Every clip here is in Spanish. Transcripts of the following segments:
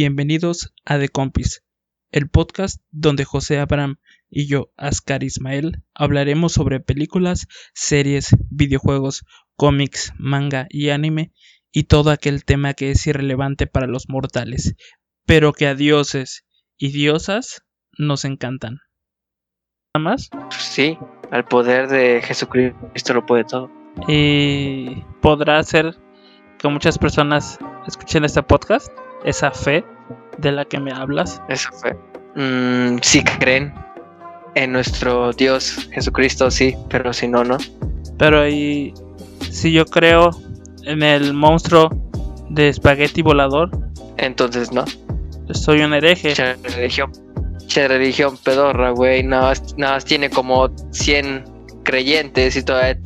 Bienvenidos a The Compis, el podcast donde José Abraham y yo, Ascar Ismael, hablaremos sobre películas, series, videojuegos, cómics, manga y anime y todo aquel tema que es irrelevante para los mortales, pero que a dioses y diosas nos encantan. ¿Nada más? Sí, al poder de Jesucristo lo puede todo. Y podrá ser que muchas personas escuchen este podcast, esa fe de la que me hablas. Esa fe. Mm, si creen en nuestro Dios Jesucristo, sí, pero si no, no. Pero y si yo creo en el monstruo de espagueti volador, Entonces no. soy un hereje. Che religión, che religión pedorra, güey. Nada más, nada más tiene como 100 creyentes y todavía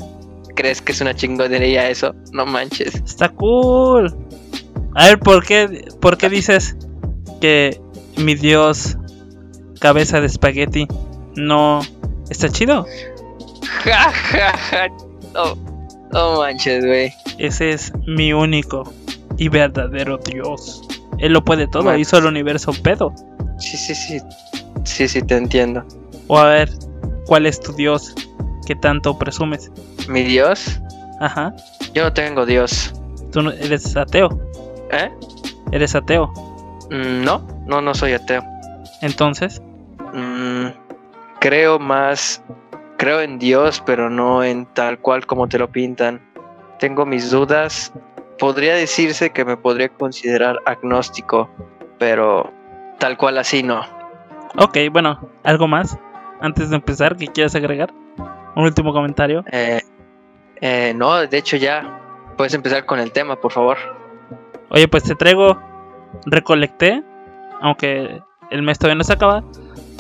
crees que es una chingonería eso. No manches. Está cool. A ver, ¿por qué, ¿por qué dices que mi dios cabeza de espagueti no está chido? Ja, ja, ja. No, no manches, güey. Ese es mi único y verdadero dios. Él lo puede todo, hizo el universo pedo. Sí, sí, sí. Sí, sí, te entiendo. O a ver, ¿cuál es tu dios que tanto presumes? Mi Dios, Ajá, yo no tengo Dios. tú no- eres ateo, ¿Eh? eres ateo. Mm, No, no, no soy ateo. Entonces, Mm, creo más, creo en Dios, pero no en tal cual como te lo pintan. Tengo mis dudas. Podría decirse que me podría considerar agnóstico, pero tal cual así no. ok, bueno, ¿algo más? Antes de empezar, ¿qué quieres agregar? Un último comentario. Eh, eh, no, de hecho ya puedes empezar con el tema, por favor. Oye, pues te traigo, recolecté, aunque el mes todavía no se acaba,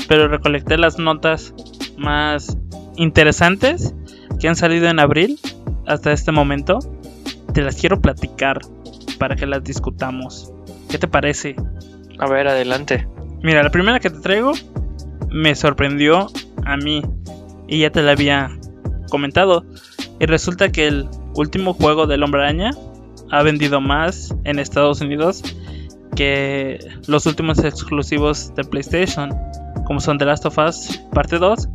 pero recolecté las notas más interesantes que han salido en abril hasta este momento. Te las quiero platicar para que las discutamos. ¿Qué te parece? A ver, adelante. Mira, la primera que te traigo me sorprendió a mí y ya te la había comentado. Y resulta que el último juego del Hombre Araña ha vendido más en Estados Unidos que los últimos exclusivos de PlayStation, como son The Last of Us Parte 2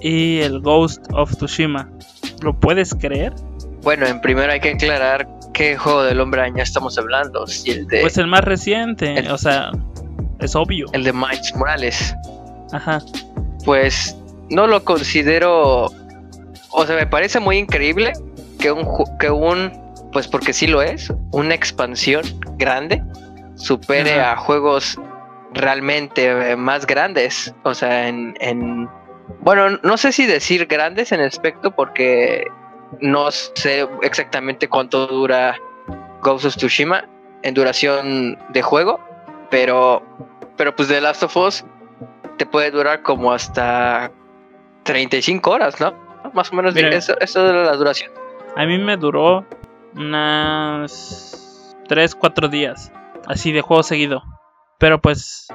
y el Ghost of Tsushima. ¿Lo puedes creer? Bueno, en primero hay que aclarar qué juego del hombre araña estamos hablando. Si el de, Pues el más reciente, el- o sea, es obvio. el de Miles Morales. Ajá. pues no lo considero, o sea, me parece muy increíble que un, que un, pues porque sí lo es, una expansión grande supere a juegos realmente eh, más grandes, o sea, en, en, bueno, no sé si decir grandes en aspecto porque no sé exactamente cuánto dura Ghost of Tsushima en duración de juego, pero, pero pues The Last of Us te puede durar como hasta 35 horas, ¿no? Más o menos Mira. eso, eso es la duración. A mí me duró unas 3, 4 días, así de juego seguido. Pero pues,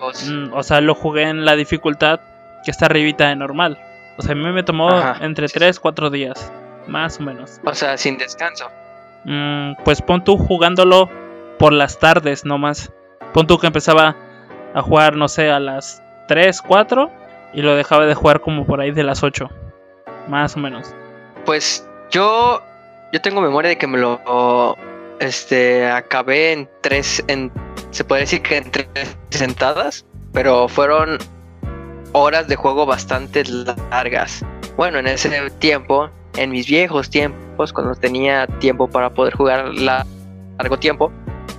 Pues, mm, o sea, lo jugué en la dificultad que está arribita de normal. O sea, a mí me tomó Ajá. entre 3, 4 días, más o menos. O sea, sin descanso. Mm, pues pon tú jugándolo por las tardes nomás. Pon tú que empezaba a jugar, no sé, a las 3, 4 y lo dejaba de jugar como por ahí de las 8. Más o menos. Pues yo, yo tengo memoria de que me lo este, acabé en tres, en, se puede decir que en tres sentadas, pero fueron horas de juego bastante largas. Bueno, en ese tiempo, en mis viejos tiempos, cuando tenía tiempo para poder jugar la- largo tiempo,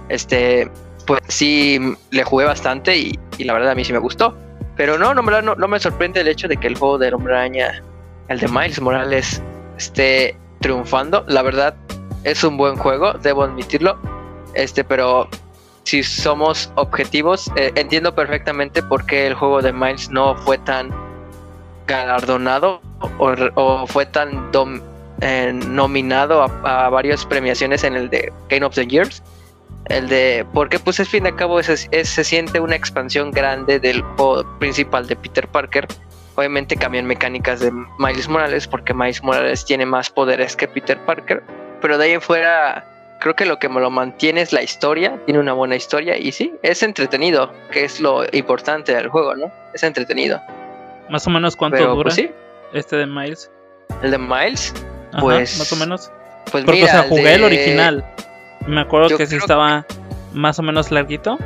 este, pues sí le jugué bastante y, y la verdad a mí sí me gustó. Pero no, no, no, no me sorprende el hecho de que el juego del Hombre Araña, el de Miles Morales, esté triunfando. La verdad es un buen juego, debo admitirlo. Este, pero si somos objetivos, eh, entiendo perfectamente por qué el juego de Miles no fue tan galardonado o, fue tan eh, nominado a, varias premiaciones en el de Game of the Years. El de, porque pues al fin y al cabo es- se siente una expansión grande del juego principal de Peter Parker. Obviamente cambian mecánicas de Miles Morales porque Miles Morales tiene más poderes que Peter Parker. Pero de ahí en fuera creo que lo que me lo mantiene es la historia, tiene una buena historia y sí, es entretenido, que es lo importante del juego, ¿no? Es entretenido. Más o menos cuánto Pero, dura pues sí, este de Miles. el de Miles, Ajá, Pues, más o menos. pues Porque mira, o sea, jugué el original. Me acuerdo que sí estaba más o menos larguito,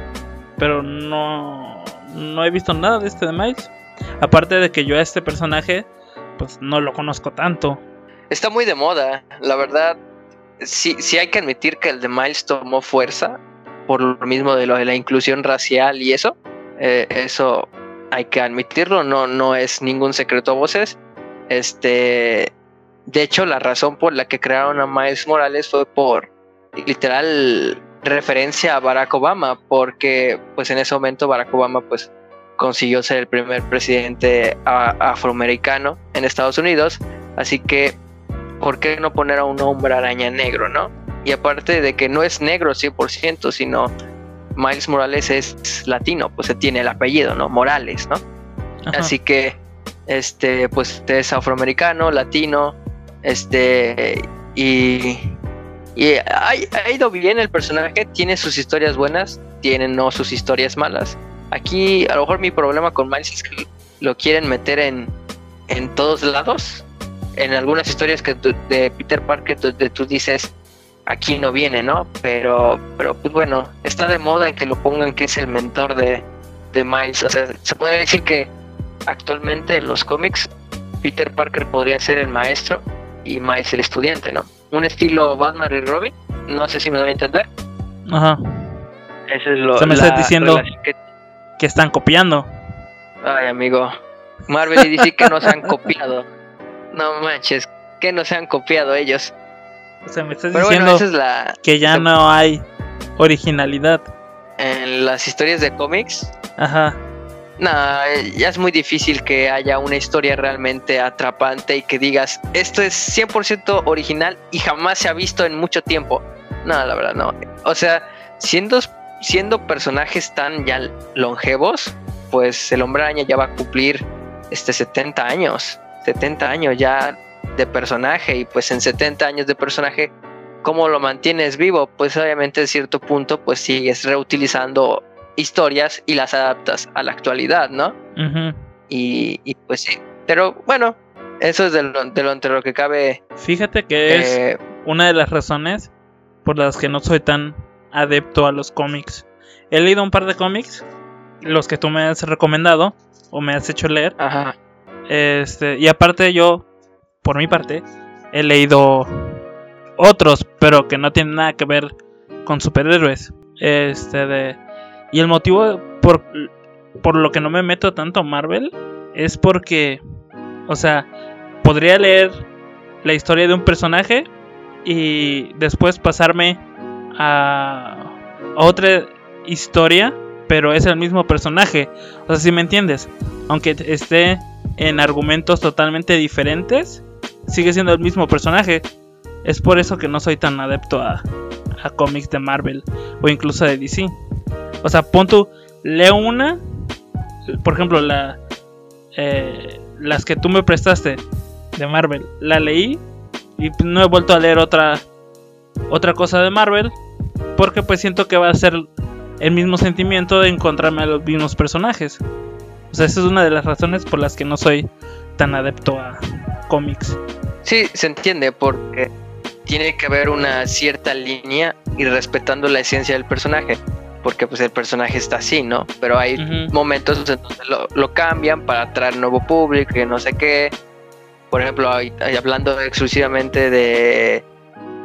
pero no no he visto nada de este de Miles. Aparte de que yo a este personaje pues no lo conozco tanto. Está muy de moda, la verdad. Sí, sí hay que admitir que el de Miles tomó fuerza por lo mismo de lo de la inclusión racial y eso. Eh, eso hay que admitirlo, no, no es ningún secreto a voces. Este, de hecho, la razón por la que crearon a Miles Morales fue por literal referencia a Barack Obama, porque pues en ese momento Barack Obama pues consiguió ser el primer presidente afroamericano en Estados Unidos, así que ¿por qué no poner a un hombre araña negro, no? Y aparte de que no es negro 100%, sino Miles Morales es latino, pues se tiene el apellido, ¿no? Morales, ¿no? Ajá. Así que, este, pues es afroamericano, latino, este, y, y ha, ha ido bien el personaje, tiene sus historias buenas, tiene no sus historias malas. Aquí, a lo mejor mi problema con Miles es que lo quieren meter en, en todos lados. En algunas historias que tú- de Peter Parker donde tú dices, aquí no viene, ¿no? Pero, pero pues bueno, está de moda en que lo pongan que es el mentor de, de Miles. O sea, se puede decir que actualmente en los cómics Peter Parker podría ser el maestro y Miles el estudiante, ¿no? Un estilo Batman y Robin, no sé si me doy a entender. Ajá. Eso es lo O sea, me la estás diciendo- que- Que están copiando. Ay, amigo. Marvel y DC que no se han copiado. No manches, que no se han copiado ellos. O sea, me estás Pero diciendo bueno, esa es la. que ya no hay originalidad. En las historias de cómics, Ajá. no, ya es muy difícil que haya una historia realmente atrapante y que digas, esto es 100% original y jamás se ha visto en mucho tiempo. No, la verdad, no. O sea, siendo, siendo personajes tan ya longevos, pues el hombre araña ya va a cumplir este 70 años. 70 años ya de personaje y pues en 70 años de personaje, ¿cómo lo mantienes vivo? Pues obviamente a cierto punto pues sigues reutilizando historias y las adaptas a la actualidad, ¿no? Y, y, pues sí, pero bueno, eso es de lo, de lo entre lo que cabe. Fíjate que es eh, una de las razones por las que no soy tan adepto a los cómics. He leído un par de cómics, los que tú me has recomendado o me has hecho leer. ajá, Este, y aparte yo, por mi parte, he leído otros, pero que no tienen nada que ver con superhéroes. Este de y el motivo por por lo que no me meto tanto a Marvel es porque o sea, podría leer la historia de un personaje y después pasarme a, otra historia, pero es el mismo personaje. O sea, si me entiendes, aunque esté en argumentos totalmente diferentes, sigue siendo el mismo personaje. Es por eso que no soy tan adepto a, a cómics de Marvel o incluso de DC. O sea, pon leo una, por ejemplo, la, eh, las que tú me prestaste de Marvel, la leí y no he vuelto a leer otra, otra cosa de Marvel porque pues siento que va a ser el mismo sentimiento de encontrarme a los mismos personajes. O sea, esa es una de las razones por las que no soy tan adepto a cómics. sí, se entiende porque tiene que haber una cierta línea y respetando la esencia del personaje, porque pues el personaje está así, ¿no? Pero hay momentos en donde lo, lo cambian para atraer nuevo público y no sé qué. Por ejemplo, ahí hablando exclusivamente de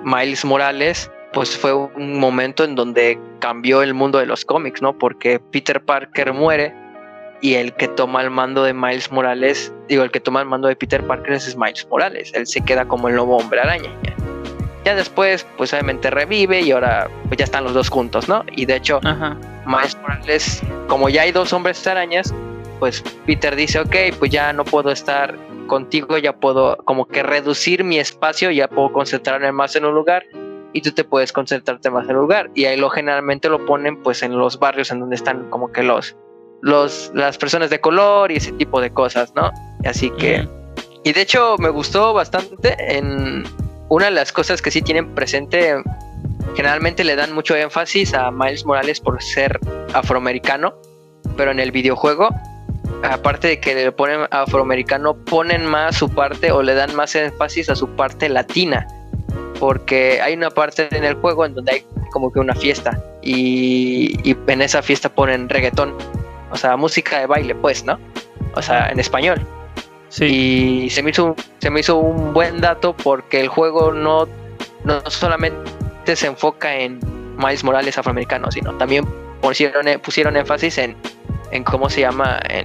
Miles Morales, pues fue un momento en donde cambió el mundo de los cómics, ¿no? Porque Peter Parker muere y el que toma el mando de Miles Morales, digo, el que toma el mando de Peter Parker es Miles Morales, él se queda como el nuevo hombre araña. Ya después, pues obviamente revive y ahora pues ya están los dos juntos, ¿no? Y de hecho, Ajá. Miles Morales, como ya hay dos hombres arañas, pues Peter dice, ok, pues ya no puedo estar contigo, ya puedo como que reducir mi espacio, ya puedo concentrarme más en un lugar y tú te puedes concentrarte más en un lugar. Y ahí lo generalmente lo ponen pues en los barrios en donde están como que los, los las personas de color y ese tipo de cosas, ¿no? Así que... Y de hecho me gustó bastante en una de las cosas que sí tienen presente generalmente le dan mucho énfasis a Miles Morales por ser afroamericano, pero en el videojuego, aparte de que le ponen afroamericano, ponen más su parte o le dan más énfasis a su parte latina, porque hay una parte en el juego en donde hay como que una fiesta y, y en esa fiesta ponen reggaetón, o sea, música de baile, pues, ¿no? O sea, en español. Y se me, hizo, se me hizo un buen dato porque el juego no, no solamente se enfoca en Miles Morales afroamericano, sino también pusieron, pusieron énfasis en, en cómo se llama, en,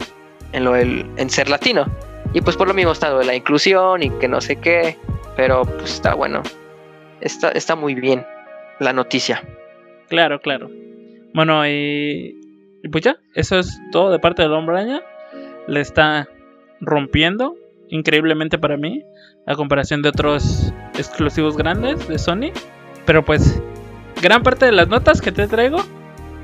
en, lo en ser latino. Y pues por lo mismo está de la inclusión y que no sé qué, pero pues está bueno. Está, está muy bien la noticia. Claro, claro. Bueno, y, y pues ya, eso es todo de parte del hombre araña. Le está rompiendo increíblemente para mí a comparación de otros exclusivos grandes de Sony. Pero pues gran parte de las notas que te traigo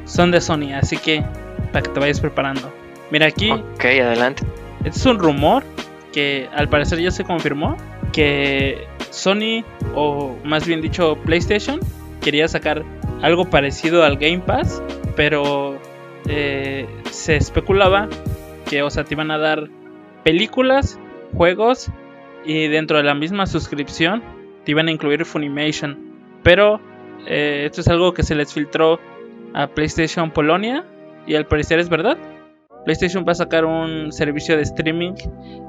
son de Sony, así que para que te vayas preparando. Mira aquí. Ok, adelante. Este es un rumor que al parecer ya se confirmó que Sony o más bien dicho PlayStation quería sacar algo parecido al Game Pass, pero eh, se especulaba que, o sea, te iban a dar películas, juegos y dentro de la misma suscripción te iban a incluir Funimation. Pero eh, esto es algo que se les filtró a PlayStation Polonia y al parecer es verdad. PlayStation va a sacar un servicio de streaming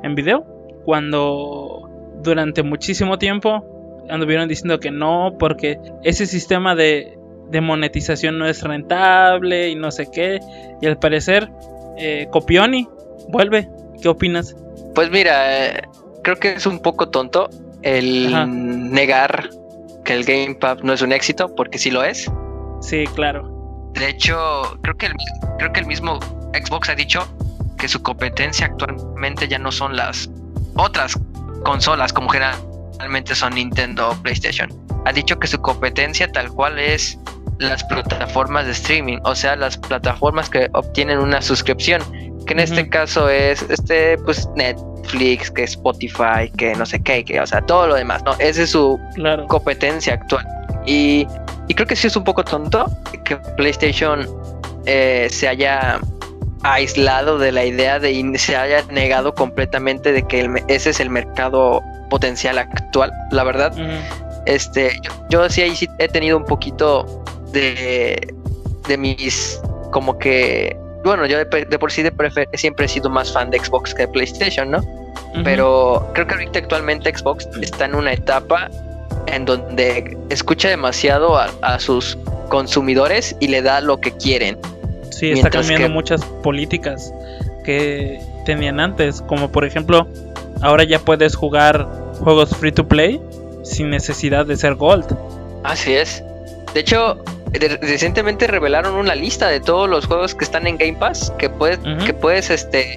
en video cuando durante muchísimo tiempo anduvieron diciendo que no porque ese sistema de, de monetización no es rentable y no sé qué y al parecer eh, Copioni vuelve ¿Qué opinas? Pues mira, eh, creo que es un poco tonto el negar que el Game Pass no es un éxito, porque sí lo es. Sí, claro. De hecho, creo que el, creo que el mismo Xbox ha dicho que su competencia actualmente ya no son las otras consolas como generalmente son Nintendo o PlayStation. Ha dicho que su competencia tal cual es las plataformas de streaming, o sea, las plataformas que obtienen una suscripción que en este caso es este pues Netflix, que Spotify, que no sé qué, que o sea, todo lo demás, ¿no? Esa es su competencia actual. Y, creo que sí es un poco tonto que PlayStation eh, se haya aislado de la idea de y se haya negado completamente de que ese es el mercado potencial actual. La verdad, este, yo, sí ahí sí he tenido un poquito de, de mis como que bueno, yo de, por sí de siempre he sido más fan de Xbox que de PlayStation, ¿no? Pero creo que ahorita actualmente Xbox está en una etapa en donde escucha demasiado a, sus consumidores y le da lo que quieren. Sí, está cambiando muchas políticas que tenían antes, como por ejemplo, ahora ya puedes jugar juegos free to play sin necesidad de ser gold. Así es. De hecho, recientemente revelaron una lista de todos los juegos que están en Game Pass que puedes, que puedes, este,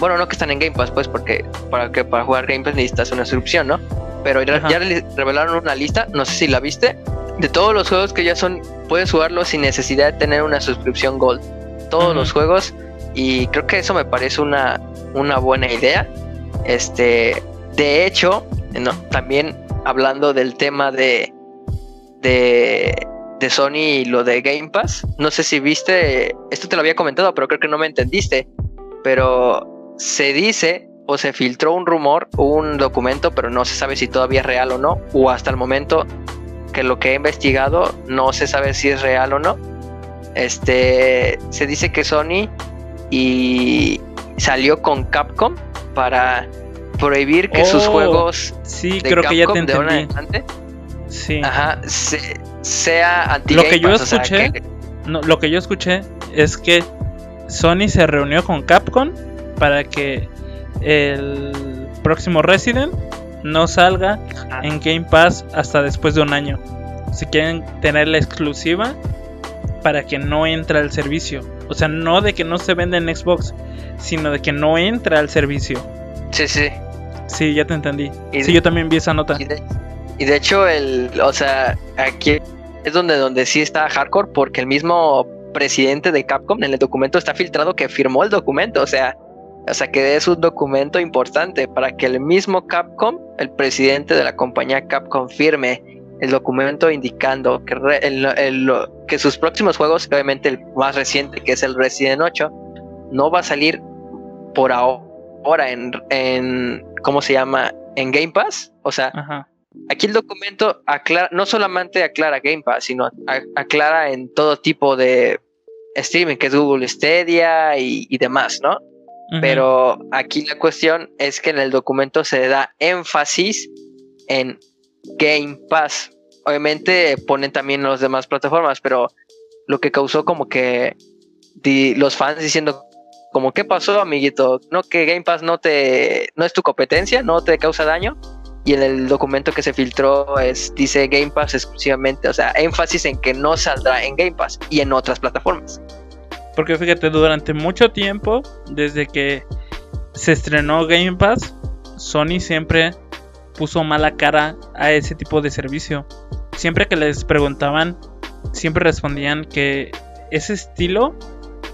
bueno, no que están en Game Pass, pues, porque para que para jugar Game Pass necesitas una suscripción, ¿no? Pero ya, revelaron una lista, no sé si la viste, de todos los juegos que ya son, puedes jugarlos sin necesidad de tener una suscripción Gold. Todos los juegos, y creo que eso me parece una, una buena idea. Este, de hecho, no, también hablando del tema de, de de Sony y lo de Game Pass. No sé si viste, esto te lo había comentado, pero creo que no me entendiste. Pero se dice o se filtró un rumor, un documento, pero no se sabe si todavía es real o no, o hasta el momento que lo que he investigado no se sabe si es real o no. Este, se dice que Sony y salió con Capcom para prohibir que sus oh, juegos sí, creo que ya te de ahora adelante sí. Ajá, se, sea anti lo que yo escuché lo que yo escuché es que Sony se reunió con Capcom para que el próximo Resident no salga en Game Pass hasta después de un año. Si quieren tener la exclusiva para que no entre al servicio. O sea, no de que no se venda en Xbox, sino de que no entre al servicio. Sí, sí. Sí, ya te entendí. sí, yo también vi esa nota. Y de hecho, el, o sea, aquí es donde, donde sí está hardcore, porque el mismo presidente de Capcom en el documento está filtrado que firmó el documento, o sea, o sea que es un documento importante para que el mismo Capcom, el presidente de la compañía Capcom, firme el documento indicando que, que sus próximos juegos, obviamente el más reciente que es el Resident 8, no va a salir por ahora en, en ¿cómo se llama? En Game Pass. O sea, aquí el documento aclara, no solamente aclara Game Pass, sino aclara en todo tipo de streaming, que es Google Stadia y, demás, ¿no? Pero aquí la cuestión es que en el documento se da énfasis en Game Pass. Obviamente ponen también las demás plataformas, pero lo que causó como que los fans diciendo como qué pasó amiguito no que Game Pass no te no es tu competencia no te causa daño y en el documento que se filtró es dice Game Pass exclusivamente o sea énfasis en que no saldrá en Game Pass y en otras plataformas porque fíjate durante mucho tiempo desde que se estrenó Game Pass Sony siempre puso mala cara a ese tipo de servicio siempre que les preguntaban siempre respondían que ese estilo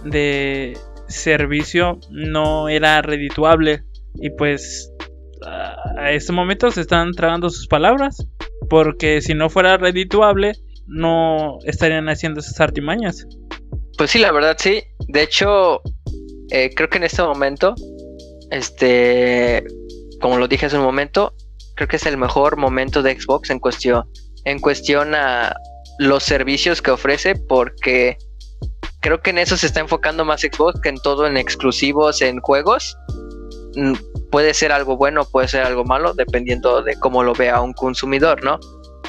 de servicio no era redituable. Y pues a este momento se están tragando sus palabras. Porque si no fuera redituable, no estarían haciendo esas artimañas. Pues sí, la verdad sí. De hecho, eh, creo que en este momento, este, como lo dije hace un momento, creo que es el mejor momento de Xbox en cuestión, en cuestión a los servicios que ofrece, porque creo que en eso se está enfocando más Xbox que en todo en exclusivos en juegos. Mm, puede ser algo bueno, puede ser algo malo, dependiendo de cómo lo vea un consumidor, ¿no?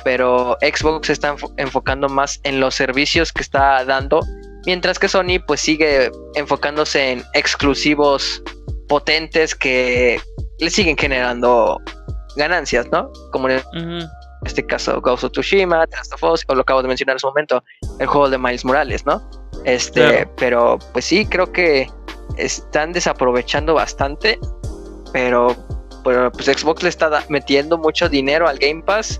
Pero Xbox se está enfocando más en los servicios que está dando, mientras que Sony pues sigue enfocándose en exclusivos potentes que le siguen generando ganancias, ¿no? Como en este caso Ghost of Tsushima, Last of Us, o lo acabo de mencionar en su momento, el juego de Miles Morales, ¿no? Este, pero pues sí, creo que están desaprovechando bastante, pero, pero pues Xbox le está metiendo mucho dinero al Game Pass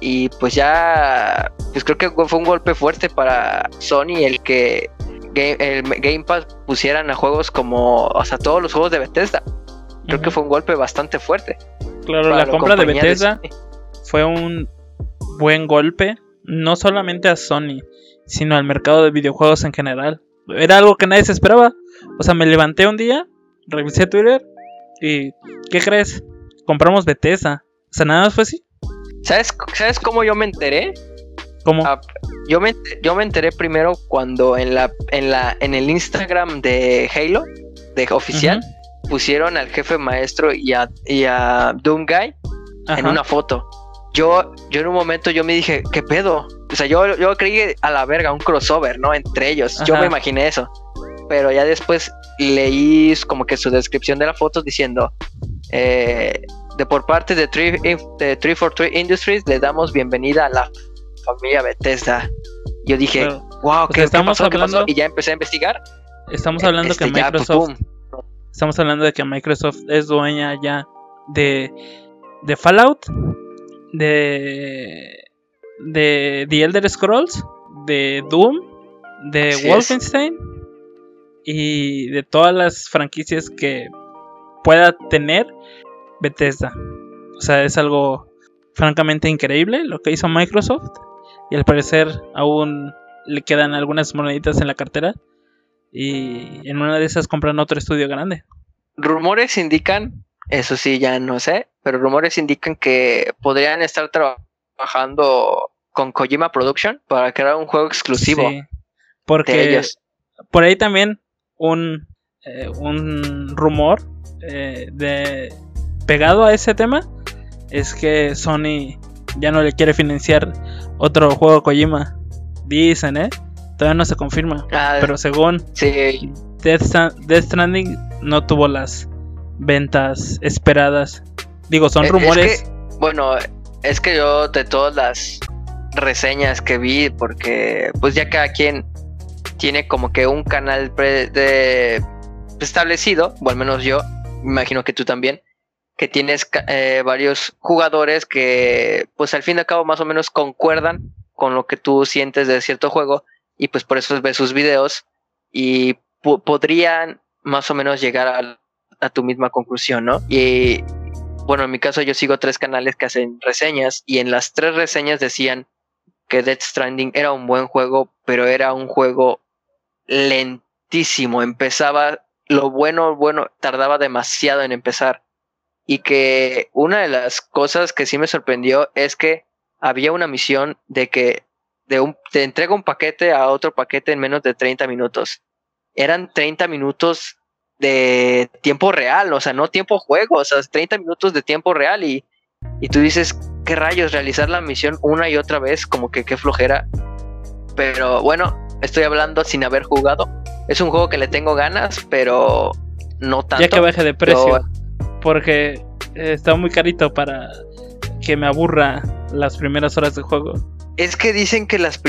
y pues ya, pues creo que fue un golpe fuerte para Sony el que el Game Pass pusieran a juegos como, o sea, todos los juegos de Bethesda. Creo que fue un golpe bastante fuerte. Claro, la, compra de Bethesda fue un buen golpe, no solamente a Sony, sino al mercado de videojuegos en general. Era algo que nadie se esperaba. O sea, me levanté un día, revisé Twitter y ¿qué crees? Compramos Bethesda. O sea, nada más fue así. ¿Sabes, ¿Sabes cómo yo me enteré? ¿Cómo? Ah, yo, me, yo me enteré primero cuando en la, en la en el Instagram de Halo, de oficial, pusieron al jefe maestro y a, y a Doom Guy en una foto. Yo, yo en un momento yo me dije, ¿qué pedo? O sea, yo, yo creí a la verga un crossover, ¿no? Entre ellos. Yo me imaginé eso. Pero ya después leí como que su descripción de la foto diciendo, eh, de por parte de, 343 Industries le damos bienvenida a la familia Bethesda. Yo dije, wow, ¿qué, estamos hablando... Y ya empecé a investigar. Estamos hablando que este, Microsoft... estamos hablando de que Microsoft es dueña ya de, de Fallout, de de The Elder Scrolls, de Doom, de Wolfenstein y de todas las franquicias que pueda tener Bethesda. O sea, es algo francamente increíble lo que hizo Microsoft y al parecer aún le quedan algunas moneditas en la cartera y en una de esas compran otro estudio grande. Rumores indican, eso sí ya no sé, pero rumores indican que podrían estar trabajando con Kojima Production para crear un juego exclusivo. porque ellos. por ahí también un, eh, un rumor eh, de pegado a ese tema es que Sony ya no le quiere financiar otro juego Kojima. Dicen, ¿eh? Todavía no se confirma. Ah, pero según Death, Stranding no tuvo las ventas esperadas. Digo, son rumores. bueno, es que yo de todas las reseñas que vi, porque pues ya cada quien tiene como que un canal de, establecido, o al menos yo, me imagino que tú también, que tienes eh, varios jugadores que pues al fin y al cabo más o menos concuerdan con lo que tú sientes de cierto juego y pues por eso ves sus videos y podrían más o menos llegar a, a, tu misma conclusión, ¿no? Y bueno, en mi caso yo sigo tres canales que hacen reseñas y en las tres reseñas decían que Death Stranding era un buen juego, pero era un juego lentísimo. Empezaba, lo bueno, bueno, tardaba demasiado en empezar. Y que una de las cosas que sí me sorprendió es que había una misión de que de un, te entrega un paquete a otro paquete en menos de 30 minutos. Eran 30 minutos de tiempo real, o sea, no tiempo juego, o sea, 30 minutos de tiempo real y, y tú dices, ¿qué rayos? Realizar la misión una y otra vez, como que qué flojera. Pero bueno, estoy hablando sin haber jugado. Es un juego que le tengo ganas, pero no tanto. Ya que baje de precio, porque está muy carito para que me aburra las primeras horas de juego. Es que dicen que las...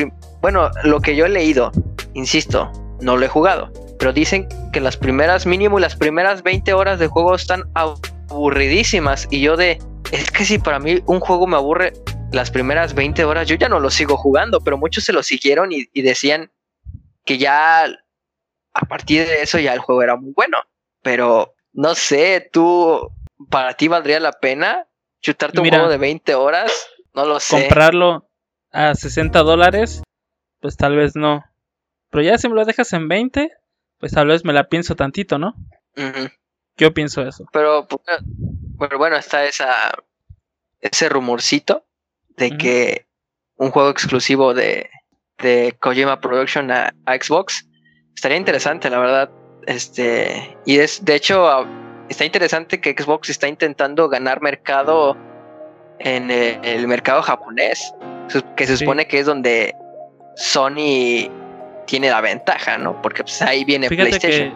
Bueno, lo que yo he leído, insisto, no lo he jugado, pero dicen que las primeras, mínimo las primeras 20 horas de juego están aburridísimas y yo de... Es que si para mí un juego me aburre las primeras 20 horas, yo ya no lo sigo jugando, pero muchos se lo siguieron y, y decían que ya a partir de eso ya el juego era muy bueno. Pero no sé, tú, para ti valdría la pena chutarte un juego de 20 horas, no lo sé. Comprarlo a 60 dólares, pues tal vez no. Pero ya si me lo dejas en 20, pues tal vez me la pienso tantito, ¿no? Yo pienso eso. Pero, pues, bueno, está esa ese rumorcito de que un juego exclusivo de, de Kojima Production a, Xbox estaría interesante, la verdad. Este, y es, de hecho, está interesante que Xbox está intentando ganar mercado en el, mercado japonés, que se supone que es donde Sony tiene la ventaja, ¿no? Porque pues, ahí viene PlayStation.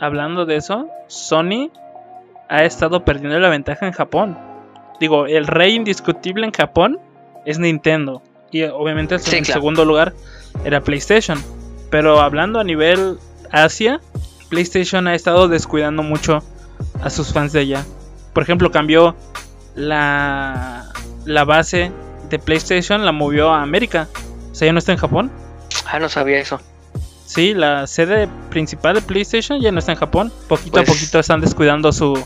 hablando de eso, Sony ha estado perdiendo la ventaja en Japón. Digo, el rey indiscutible en Japón es Nintendo. Y obviamente en segundo lugar era PlayStation. Pero hablando a nivel Asia, PlayStation ha estado descuidando mucho a sus fans de allá. Por ejemplo, cambió la, la base de PlayStation, la movió a América. O sea, ya no está en Japón. Ah, no sabía eso. Sí, la sede principal de PlayStation ya no está en Japón. Poquito a pues poquito están descuidando su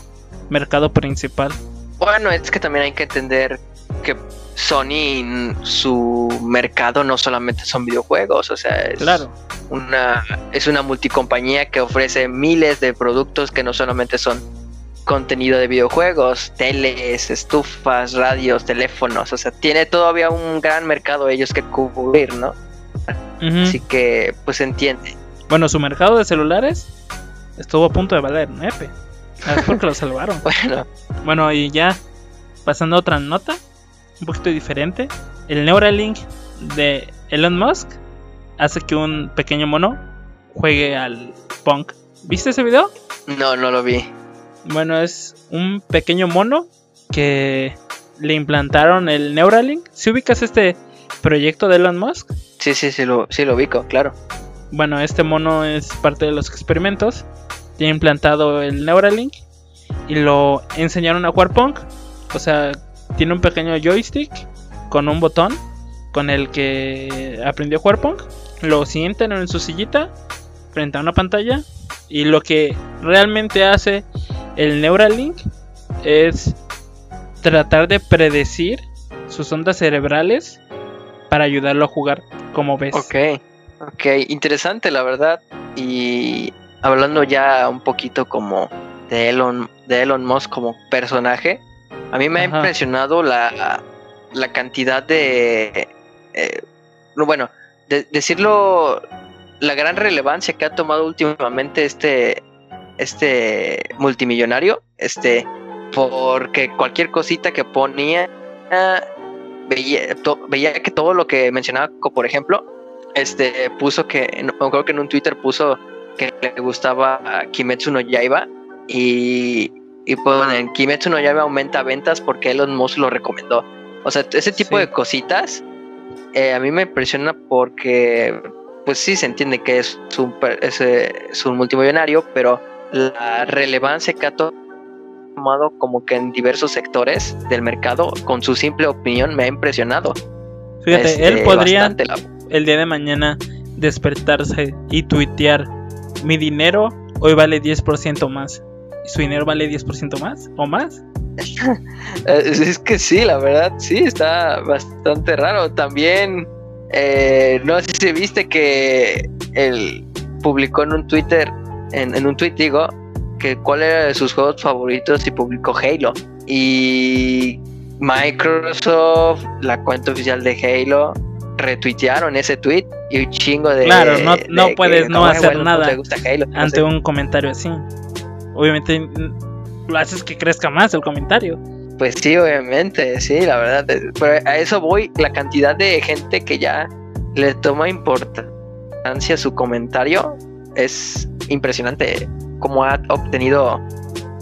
mercado principal. Bueno, es que también hay que entender que Sony, su mercado no solamente son videojuegos, o sea, es, claro. una, es una multicompañía que ofrece miles de productos que no solamente son contenido de videojuegos, teles, estufas, radios, teléfonos, o sea, tiene todavía un gran mercado ellos que cubrir, ¿no? Así que, pues entiende. Bueno, su mercado de celulares estuvo a punto de valer nepe. Es porque lo salvaron. bueno. Bueno, y ya pasando a otra nota, un poquito diferente. El Neuralink de Elon Musk hace que un pequeño mono juegue al punk. ¿Viste ese video? No, no lo vi. Bueno, es un pequeño mono que le implantaron el Neuralink. ¿Si ubicas este proyecto de Elon Musk? Sí, sí, sí lo, sí lo ubico, claro. Bueno, este mono es parte de los experimentos. Tiene implantado el Neuralink y lo enseñaron a jugar punk. O sea, tiene un pequeño joystick con un botón con el que aprendió a jugar punk. Lo sienten en su sillita frente a una pantalla y lo que realmente hace el Neuralink es tratar de predecir sus ondas cerebrales para ayudarlo a jugar, como ves. Ok, ok, interesante la verdad. Y hablando ya un poquito como de Elon, de Elon Musk como personaje, a mí me ha impresionado la, la cantidad de... Eh, bueno, de, decirlo, la gran relevancia que ha tomado últimamente este, este multimillonario, este, porque cualquier cosita que ponía, veía, veía que todo lo que mencionaba, por ejemplo, este, puso que, no, creo que en un Twitter puso que le gustaba Kimetsu no Yaiba y y pues en Kimetsu no Yaiba aumenta ventas porque Elon Musk lo recomendó. O sea, ese tipo de cositas eh, a mí me impresiona porque, pues sí se entiende que es un, es, un multimillonario, pero la relevancia que ha tomado como que en diversos sectores del mercado con su simple opinión me ha impresionado. Fíjate, él este, podría el día de mañana despertarse y tuitear mi dinero hoy vale 10% más su dinero vale 10% más o más es que sí, la verdad, sí, está bastante raro. También, eh, no sé si viste que él publicó en un Twitter, en, un tweet digo, que cuál era de sus juegos favoritos y publicó Halo. Y Microsoft, la cuenta oficial de Halo, retuitearon ese tweet y un chingo de. Claro, no, no puedes no hacer nada ante un comentario así. Obviamente lo haces que crezca más el comentario. Pues sí, obviamente, sí, la verdad. Pero a eso voy, la cantidad de gente que ya le toma importancia a su comentario es impresionante cómo ha obtenido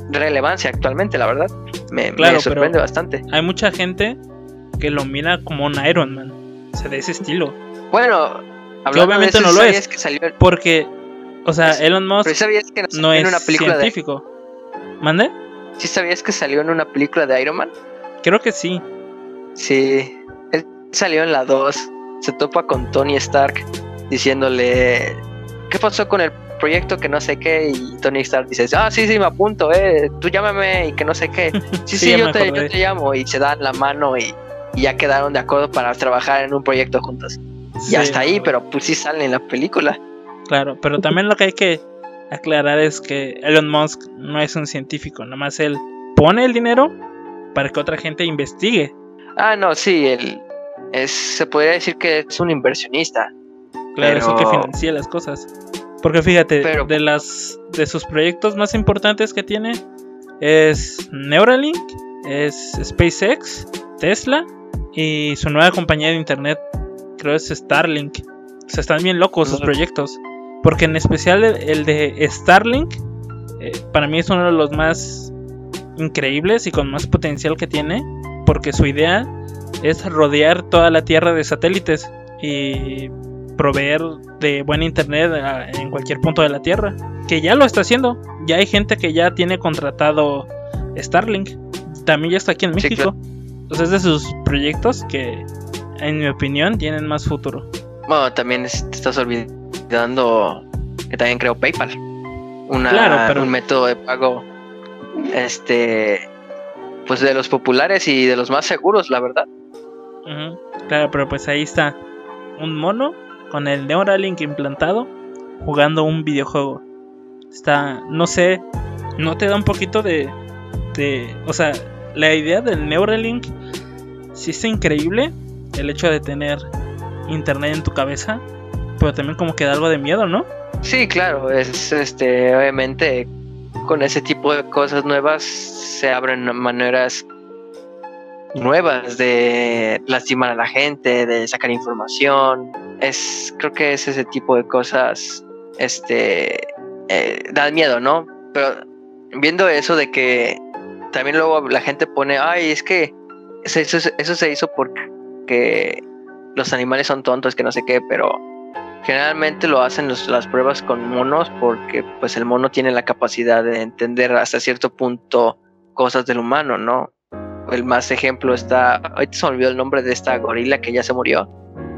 relevancia actualmente, la verdad. Me, sorprende bastante. Hay mucha gente que lo mira como un Iron Man, o sea, de ese estilo. Bueno, obviamente no lo es, porque, o sea, Elon Musk no es una película científico. ¿Mande? ¿Sí sabías que salió en una película de Iron Man? Creo que sí. Sí, él salió en la 2. Se topa con Tony Stark diciéndole, ¿qué pasó con el proyecto que no sé qué? Y Tony Stark dice, ah, sí, sí, me apunto, eh, tú llámame y que no sé qué. Sí, sí, yo, te, llamo. Y se dan la mano y, ya quedaron de acuerdo para trabajar en un proyecto juntos. Y hasta ahí, pero pues sí salen en la película. Claro, pero también lo que hay que aclarar es que Elon Musk no es un científico, nomás él pone el dinero para que otra gente investigue. Ah, no, sí, él es, se podría decir que es un inversionista. Claro, eso que financia las cosas. Porque fíjate, de las de sus proyectos más importantes que tiene es Neuralink, es SpaceX, Tesla y su nueva compañía de internet, creo es Starlink. O sea, están bien locos sus proyectos. Porque en especial el, de Starlink, eh, para mí es uno de los más increíbles y con más potencial que tiene. Porque su idea es rodear toda la Tierra de satélites y proveer de buen internet en cualquier punto de la Tierra. Que ya lo está haciendo. Ya hay gente que ya tiene contratado Starlink. También ya está aquí en México. Entonces es de sus proyectos que, en mi opinión, tienen más futuro. Bueno, también te estás olvidando dando que también creo PayPal. Una, un método de pago este pues de los populares y de los más seguros, la verdad. Claro, pero pues ahí está un mono con el Neuralink implantado jugando un videojuego. Está, no sé, no te da un poquito de, de, o sea, la idea del Neuralink sí está increíble, el hecho de tener internet en tu cabeza, pero también como que da algo de miedo, ¿no? Sí, claro, es este, obviamente con ese tipo de cosas nuevas se abren maneras nuevas de lastimar a la gente, de sacar información. Es, creo que es ese tipo de cosas, este, eh, da miedo, ¿no? Pero viendo eso de que también luego la gente pone, ay, es que eso, eso se hizo porque los animales son tontos, que no sé qué, pero Generalmente lo hacen las pruebas con monos porque pues el mono tiene la capacidad de entender hasta cierto punto cosas del humano, ¿no? El más ejemplo está, ahorita se me olvidó el nombre de esta gorila que ya se murió,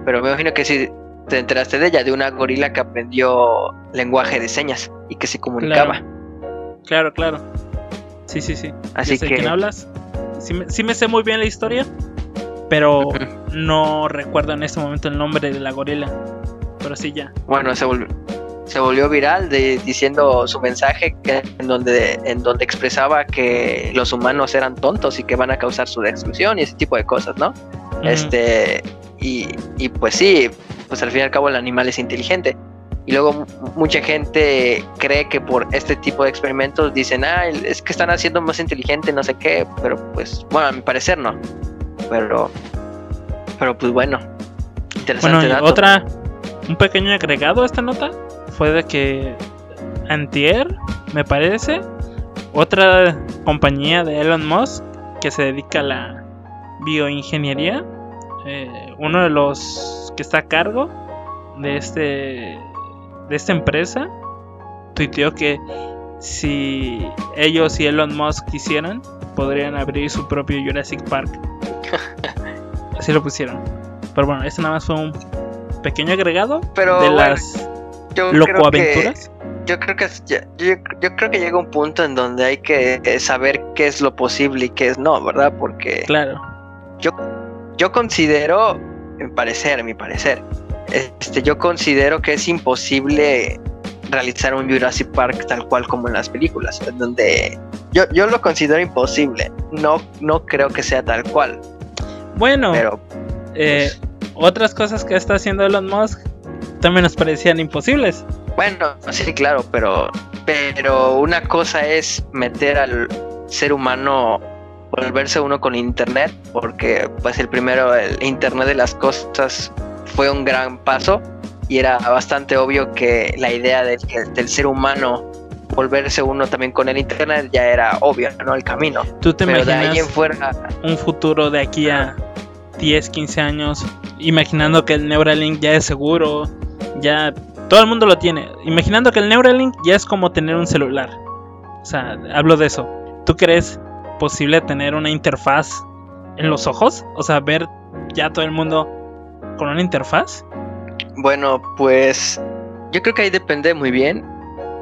pero me imagino que si te enteraste de ella, de una gorila que aprendió lenguaje de señas y que se comunicaba. Claro, claro. Sí, sí, sí. Así que... quién hablas? Sí me, sí me sé muy bien la historia, pero no recuerdo en este momento el nombre de la gorila pero sí ya. Bueno, se volvió, se volvió viral de, diciendo su mensaje que, en, donde, en donde expresaba que los humanos eran tontos y que van a causar su destrucción y ese tipo de cosas, ¿no? Este, y, y pues sí, pues al fin y al cabo el animal es inteligente. Y luego mucha gente cree que por este tipo de experimentos dicen, ah, es que están haciendo más inteligente, no sé qué, pero pues, bueno, a mi parecer no. Pero, pero pues bueno, interesante. Bueno, otra, un pequeño agregado a esta nota fue de que Antier, me parece, otra compañía de Elon Musk que se dedica a la bioingeniería, eh, uno de los que está a cargo de este de esta empresa tuiteó que si ellos y Elon Musk quisieran podrían abrir su propio Jurassic Park. Así lo pusieron. Pero bueno, este nada más fue un pequeño agregado Pero, de las locoaventuras. yo creo que yo, yo, creo que llega un punto en donde hay que eh, saber qué es lo posible y qué es no, ¿verdad? Porque claro. Yo yo considero, mi parecer, mi parecer, este, yo considero que es imposible realizar un Jurassic Park tal cual como en las películas, en donde yo, yo lo considero imposible. No, no creo que sea tal cual. Bueno, pero eh, otras cosas que está haciendo Elon Musk también nos parecían imposibles. Bueno, sí, claro, pero, pero una cosa es meter al ser humano, volverse uno con Internet, porque pues el primero, el Internet de las cosas fue un gran paso y era bastante obvio que la idea del, del ser humano volverse uno también con el internet ya era obvio, ¿no? El camino. ¿Tú te imaginas fuera... un futuro de aquí a 10, 15 años, imaginando que el Neuralink ya es seguro, ya todo el mundo lo tiene. Imaginando que el Neuralink ya es como tener un celular. O sea, hablo de eso. ¿Tú crees posible tener una interfaz en los ojos? O sea, ver ya todo el mundo con una interfaz. Bueno, pues yo creo que ahí depende muy bien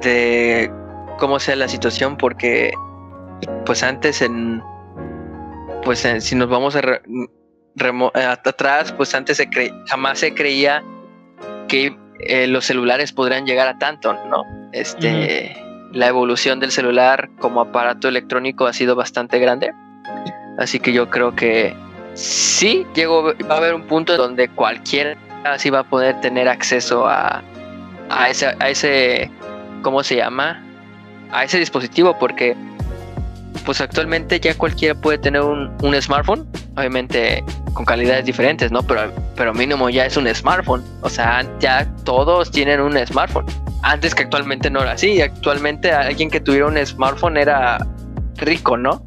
de cómo sea la situación porque pues antes en pues si nos vamos a atrás pues antes se jamás se creía que eh, los celulares podrían llegar a tanto, ¿no? Este, La evolución del celular como aparato electrónico ha sido bastante grande. Así que yo creo que sí llegó, va a haber un punto donde cualquiera así va a poder tener acceso a, a, ese, a ese, ¿cómo se llama? A ese dispositivo, porque pues actualmente ya cualquiera puede tener un, un smartphone, obviamente con calidades diferentes, ¿no? Pero, pero mínimo ya es un smartphone. O sea, ya todos tienen un smartphone. Antes que actualmente no era así. Actualmente alguien que tuviera un smartphone era rico, ¿no?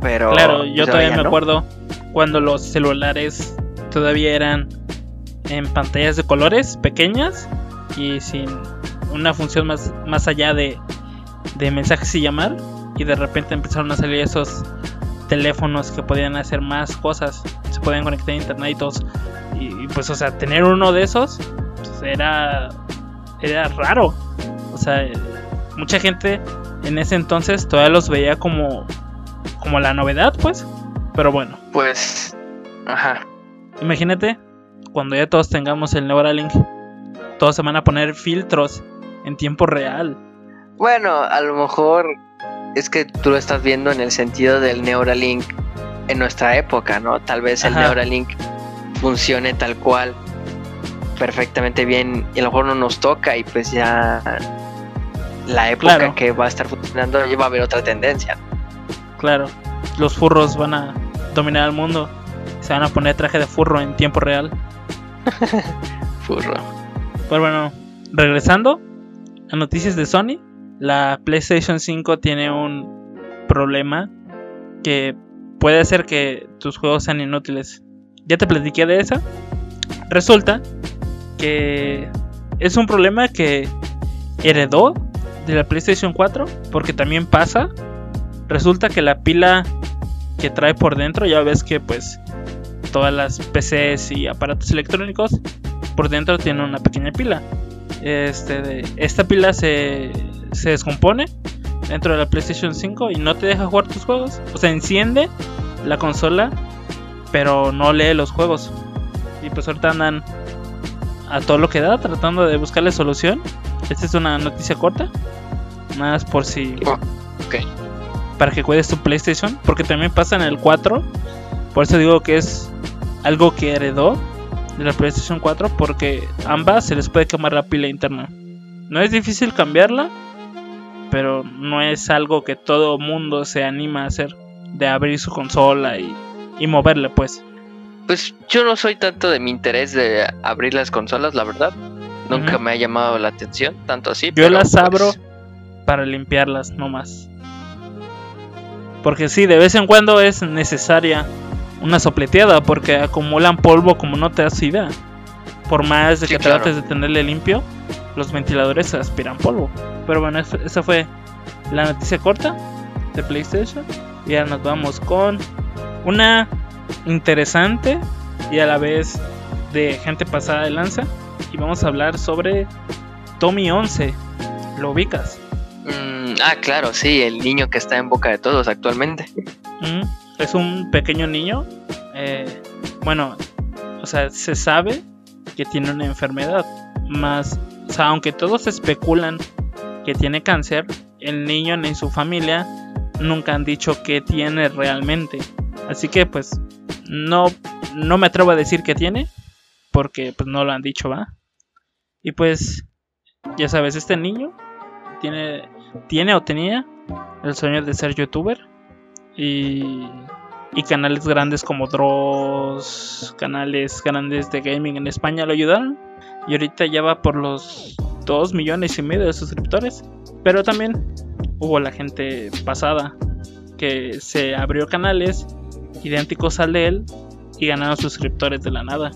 Pero. Claro, yo pues, todavía me acuerdo cuando los celulares todavía eran en pantallas de colores pequeñas y sin una función más, más allá de, de mensajes y llamar. Y de repente empezaron a salir esos teléfonos que podían hacer más cosas, se podían conectar a internet y todos. Y, pues, o sea, tener uno de esos pues, era, era raro. O sea, mucha gente en ese entonces todavía los veía como, como la novedad, pues. Pero bueno. Pues, ajá. Imagínate cuando ya todos tengamos el Neuralink, todos se van a poner filtros en tiempo real. Bueno, a lo mejor es que tú lo estás viendo en el sentido del Neuralink en nuestra época, ¿no? Tal vez el Neuralink funcione tal cual perfectamente bien y a lo mejor no nos toca y pues ya la época que va a estar funcionando ya va a haber otra tendencia. Claro, los furros van a dominar el mundo, se van a poner traje de furro en tiempo real. furro. Pues bueno, regresando a noticias de Sony, la PlayStation 5 tiene un problema que puede hacer que tus juegos sean inútiles. Ya te platiqué de esa. Resulta que es un problema que heredó de la PlayStation 4 porque también pasa. Resulta que la pila que trae por dentro, ya ves que pues todas las PCs y aparatos electrónicos por dentro tienen una pequeña pila. Este, esta pila se se descompone dentro de la PlayStation 5 y no te deja jugar tus juegos. O sea, enciende la consola, pero no lee los juegos. Y pues ahorita andan a todo lo que da tratando de buscarle solución. Esta es una noticia corta. Más por si. Para que cuides tu PlayStation. Porque también pasa en el 4. Por eso digo que es algo que heredó de la PlayStation 4. Porque ambas se les puede quemar la pila interna. No es difícil cambiarla pero no es algo que todo mundo se anima a hacer, de abrir su consola y, y moverle pues. Pues yo no soy tanto de mi interés de abrir las consolas, la verdad. Nunca me ha llamado la atención, tanto así. Yo las pues abro para limpiarlas, no más. Porque sí, de vez en cuando es necesaria una sopleteada porque acumulan polvo como no te das idea. Por más de que trates de tenerle limpio, los ventiladores aspiran polvo. Pero bueno, esa fue la noticia corta de PlayStation. Y ahora nos vamos con una interesante y a la vez de gente pasada de lanza. Y vamos a hablar sobre Tommy 11. ¿Lo ubicas? Mm, ah, claro, sí, el niño que está en boca de todos actualmente. Mm, es un pequeño niño. Eh, bueno, o sea, se sabe que tiene una enfermedad. Más, o sea, aunque todos especulan que tiene cáncer, el niño ni su familia nunca han dicho que tiene realmente. Así que pues no, no me atrevo a decir que tiene, porque pues no lo han dicho, ¿va? Y pues, ya sabes, este niño tiene, tiene o tenía el sueño de ser youtuber y, y canales grandes como Dross, canales grandes de gaming en España lo ayudaron y ahorita ya va por los 2 millones y medio de suscriptores. Pero también hubo la gente pasada que se abrió canales idénticos al de él y ganaron suscriptores de la nada.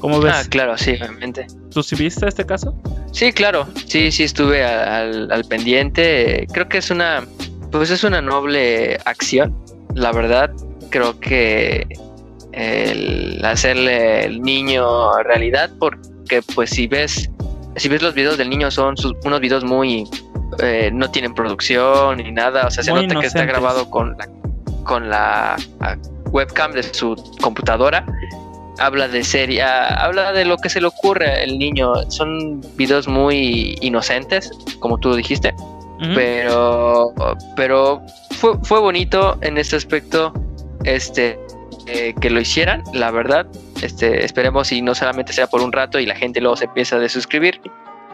¿Cómo ves? Ah, claro, sí, obviamente. ¿Tú sí viste este caso? Sí, claro, sí, sí estuve al, al pendiente. Creo que es una, pues es una noble acción, la verdad. Creo que el hacerle el niño realidad, porque pues si ves, si ves los videos del niño son unos videos muy, eh, no tienen producción ni nada, o sea, se nota que está grabado con la, con la webcam de su computadora. Habla de serie, habla de lo que se le ocurre al niño. Son videos muy inocentes, como tú dijiste, pero, pero fue, fue bonito en este aspecto, este, eh, que lo hicieran, la verdad. Este, esperemos y no solamente sea por un rato y la gente luego se empieza a desuscribir.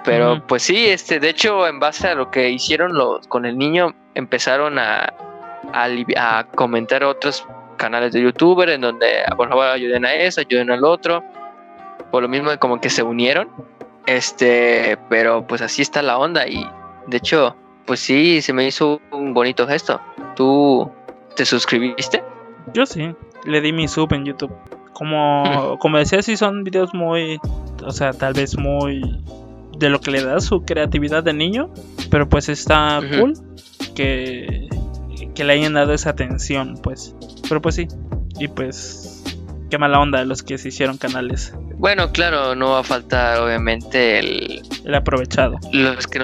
Pero pues sí, este, de hecho, en base a lo que hicieron los, con el niño, empezaron a, a, a comentar otros canales de youtuber en donde por favor ayuden a eso, ayuden al otro. Por lo mismo como que se unieron. Este, pero pues así está la onda y de hecho, pues sí, se me hizo un bonito gesto. ¿Tú te suscribiste? Yo sí, le di mi sub en YouTube. Como, como decía, sí son videos muy, o sea, tal vez muy de lo que le da su creatividad de niño, pero pues está cool que, que le hayan dado esa atención, pues. Pero pues sí. Y pues qué mala onda de los que se hicieron canales. Bueno, claro, no va a faltar obviamente el... El aprovechado. Los que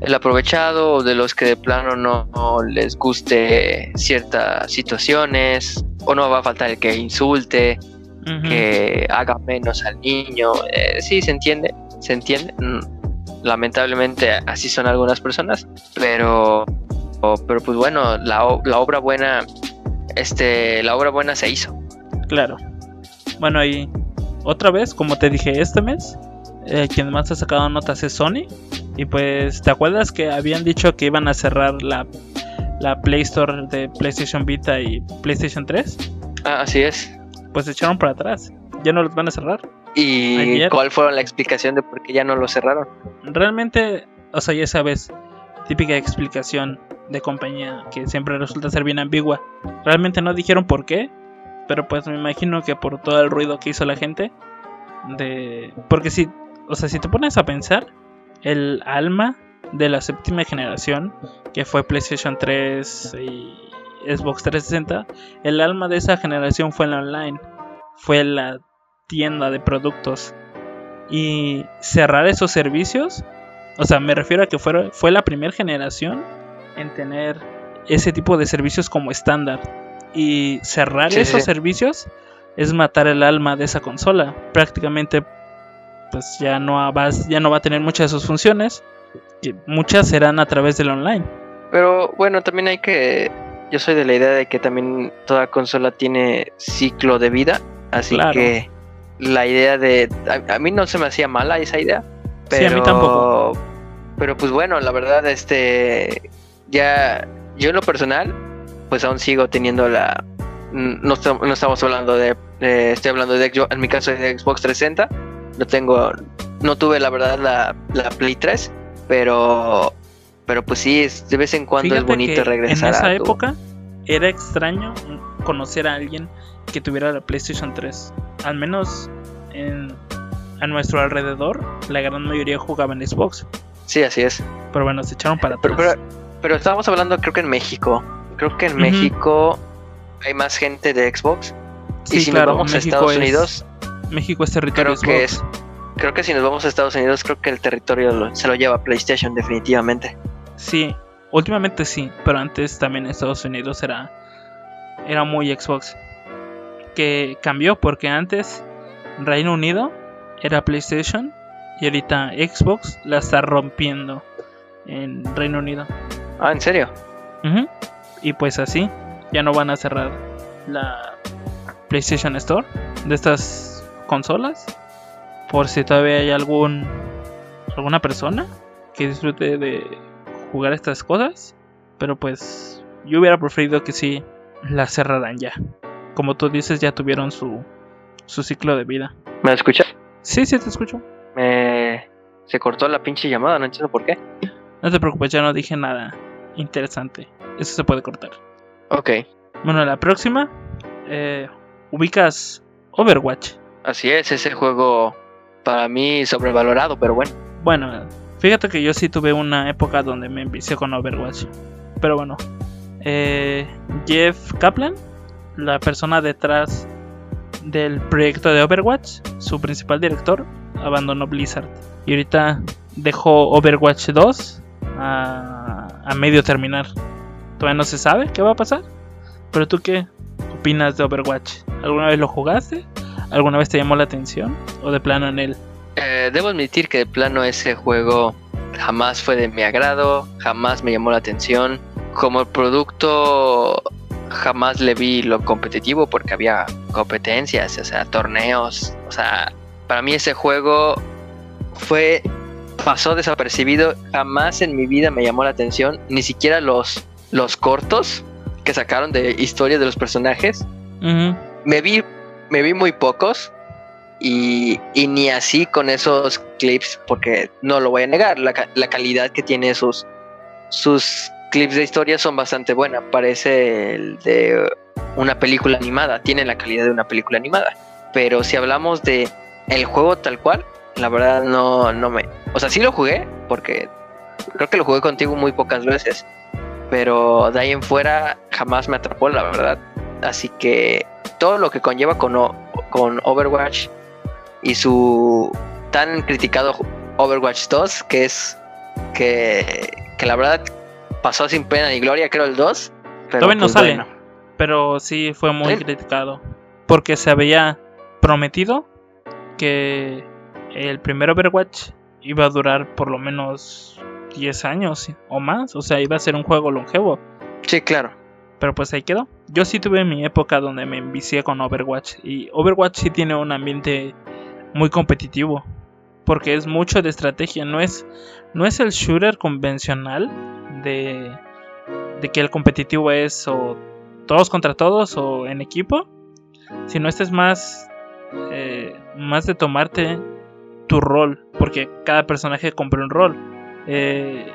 el aprovechado de los que de plano no, les guste ciertas situaciones o no va a faltar el que insulte, que haga menos al niño. Eh, sí, se entiende, se entiende. Mm, lamentablemente así son algunas personas, pero, pero pues bueno, la, la obra buena este, la obra buena se hizo. Claro. Bueno, y otra vez, como te dije este mes, eh, quien más ha sacado notas es Sony. Y pues, ¿te acuerdas que habían dicho que iban a cerrar la, la Play Store de PlayStation Vita y PlayStation 3? Ah, así es. Pues se echaron para atrás. Ya no los van a cerrar. ¿Y cuál fue la explicación de por qué ya no lo cerraron? Realmente, o sea, ya sabes, típica explicación de compañía que siempre resulta ser bien ambigua. Realmente no dijeron por qué, pero pues me imagino que por todo el ruido que hizo la gente de porque si, o sea, si te pones a pensar, el alma de la séptima generación, que fue PlayStation 3 y Xbox 360, el alma de esa generación fue la online, fue la tienda de productos. Y cerrar esos servicios, o sea, me refiero a que fue, fue la primera generación en tener ese tipo de servicios como estándar. Y cerrar esos servicios es matar el alma de esa consola. Prácticamente pues ya no va, ya no va a tener muchas de sus funciones. Y muchas serán a través del online. Pero bueno, también hay que... Yo soy de la idea de que también toda consola tiene ciclo de vida. Así que la idea de... A, mí no se me hacía mala esa idea. Pero, sí, a mí tampoco. Pero pues bueno, la verdad, este ya yo en lo personal, pues aún sigo teniendo la... No, no estamos hablando de, Estoy hablando de en mi caso de Xbox 360. No tengo... No tuve la verdad la, la Play 3, pero... Pero pues sí, de vez en cuando es bonito regresar. En esa época era extraño conocer a alguien que tuviera la PlayStation 3. Al menos en, a nuestro alrededor, la gran mayoría jugaba en Xbox. Sí, así es. Pero bueno, se echaron para atrás. Pero estábamos hablando, creo que en México. Creo que en México hay más gente de Xbox. Sí, y si claro, nos vamos a Estados Unidos, México es territorio creo que es creo que si nos vamos a Estados Unidos, creo que el territorio lo- se lo lleva PlayStation definitivamente. Sí, últimamente sí, pero antes también Estados Unidos era, era muy Xbox. Que cambió porque antes Reino Unido era PlayStation y ahorita Xbox la está rompiendo en Reino Unido. Ah, ¿en serio? Ujú. Y pues así, ya no van a cerrar la PlayStation Store de estas consolas. Por si todavía hay algún alguna persona que disfrute de jugar estas cosas. Pero pues yo hubiera preferido que sí la cerraran ya. Como tú dices, ya tuvieron su, su ciclo de vida. ¿Me escuchas? Sí, sí, te escucho. Me... Se cortó la pinche llamada, no entiendo por qué. No te preocupes, ya no dije nada interesante. Eso se puede cortar. Ok, Bueno, la próxima. eh, ubicas Overwatch. Así es, ese juego para mí sobrevalorado, pero bueno. Bueno, fíjate que yo sí tuve una época donde me envicié con Overwatch. Pero bueno. eh, Jeff Kaplan, la persona detrás del proyecto de Overwatch, su principal director, abandonó Blizzard. Y ahorita dejó Overwatch 2 a, a medio terminar. Todavía no se sabe qué va a pasar. Pero tú qué opinas de Overwatch? ¿Alguna vez lo jugaste? ¿Alguna vez te llamó la atención? ¿O de plano en él? Eh, debo admitir que de plano ese juego jamás fue de mi agrado, jamás me llamó la atención. Como producto jamás le vi lo competitivo porque había competencias, o sea, torneos. O sea, para mí ese juego fue pasó desapercibido, jamás en mi vida me llamó la atención, ni siquiera los los cortos que sacaron de historia de los personajes me vi, me vi muy pocos y, y ni así con esos clips, porque no lo voy a negar, la, la calidad que tiene sus, sus clips de historia son bastante buenas. Parece el de una película animada, tiene la calidad de una película animada. Pero si hablamos de el juego tal cual, la verdad no, no me... O sea, sí lo jugué, porque creo que lo jugué contigo muy pocas veces. Pero de ahí en fuera jamás me atrapó, la verdad. Así que todo lo que conlleva con, O- con Overwatch y su tan criticado Overwatch 2, que es que, que la verdad pasó sin pena ni gloria, creo el 2. Pero Todavía no pues sale. bueno. Pero sí fue muy Sí. criticado. Porque se había prometido que el primer Overwatch iba a durar por lo menos 10 años o más. O sea, iba a ser un juego longevo. Sí, claro. Pero pues ahí quedó. Yo sí tuve mi época donde me envicié con Overwatch. Y Overwatch sí tiene un ambiente muy competitivo. Porque es mucho de estrategia. No es, no es el shooter convencional de, de que el competitivo es o todos contra todos o en equipo. Sino este es más, eh, más de tomarte tu rol. Porque cada personaje compra un rol. Eh,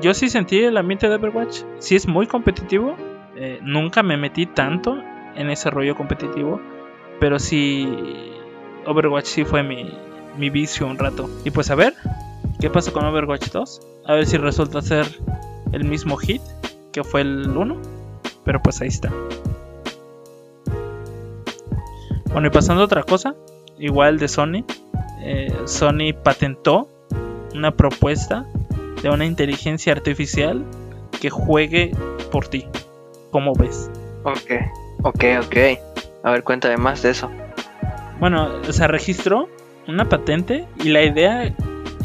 yo sí sentí el ambiente de Overwatch. Sí es muy competitivo. Eh, nunca me metí tanto en ese rollo competitivo. Pero sí, Overwatch sí fue mi, mi vicio un rato. Y pues a ver, ¿qué pasa con Overwatch 2? A ver si resulta ser el mismo hit que fue el 1. Pero pues ahí está. Bueno, y pasando otra cosa, igual de Sony. eh, Sony patentó una propuesta de una inteligencia artificial que juegue por ti. ¿Cómo ves? Ok, ok, ok. A ver, cuéntame más de eso. Bueno, se registró una patente y la idea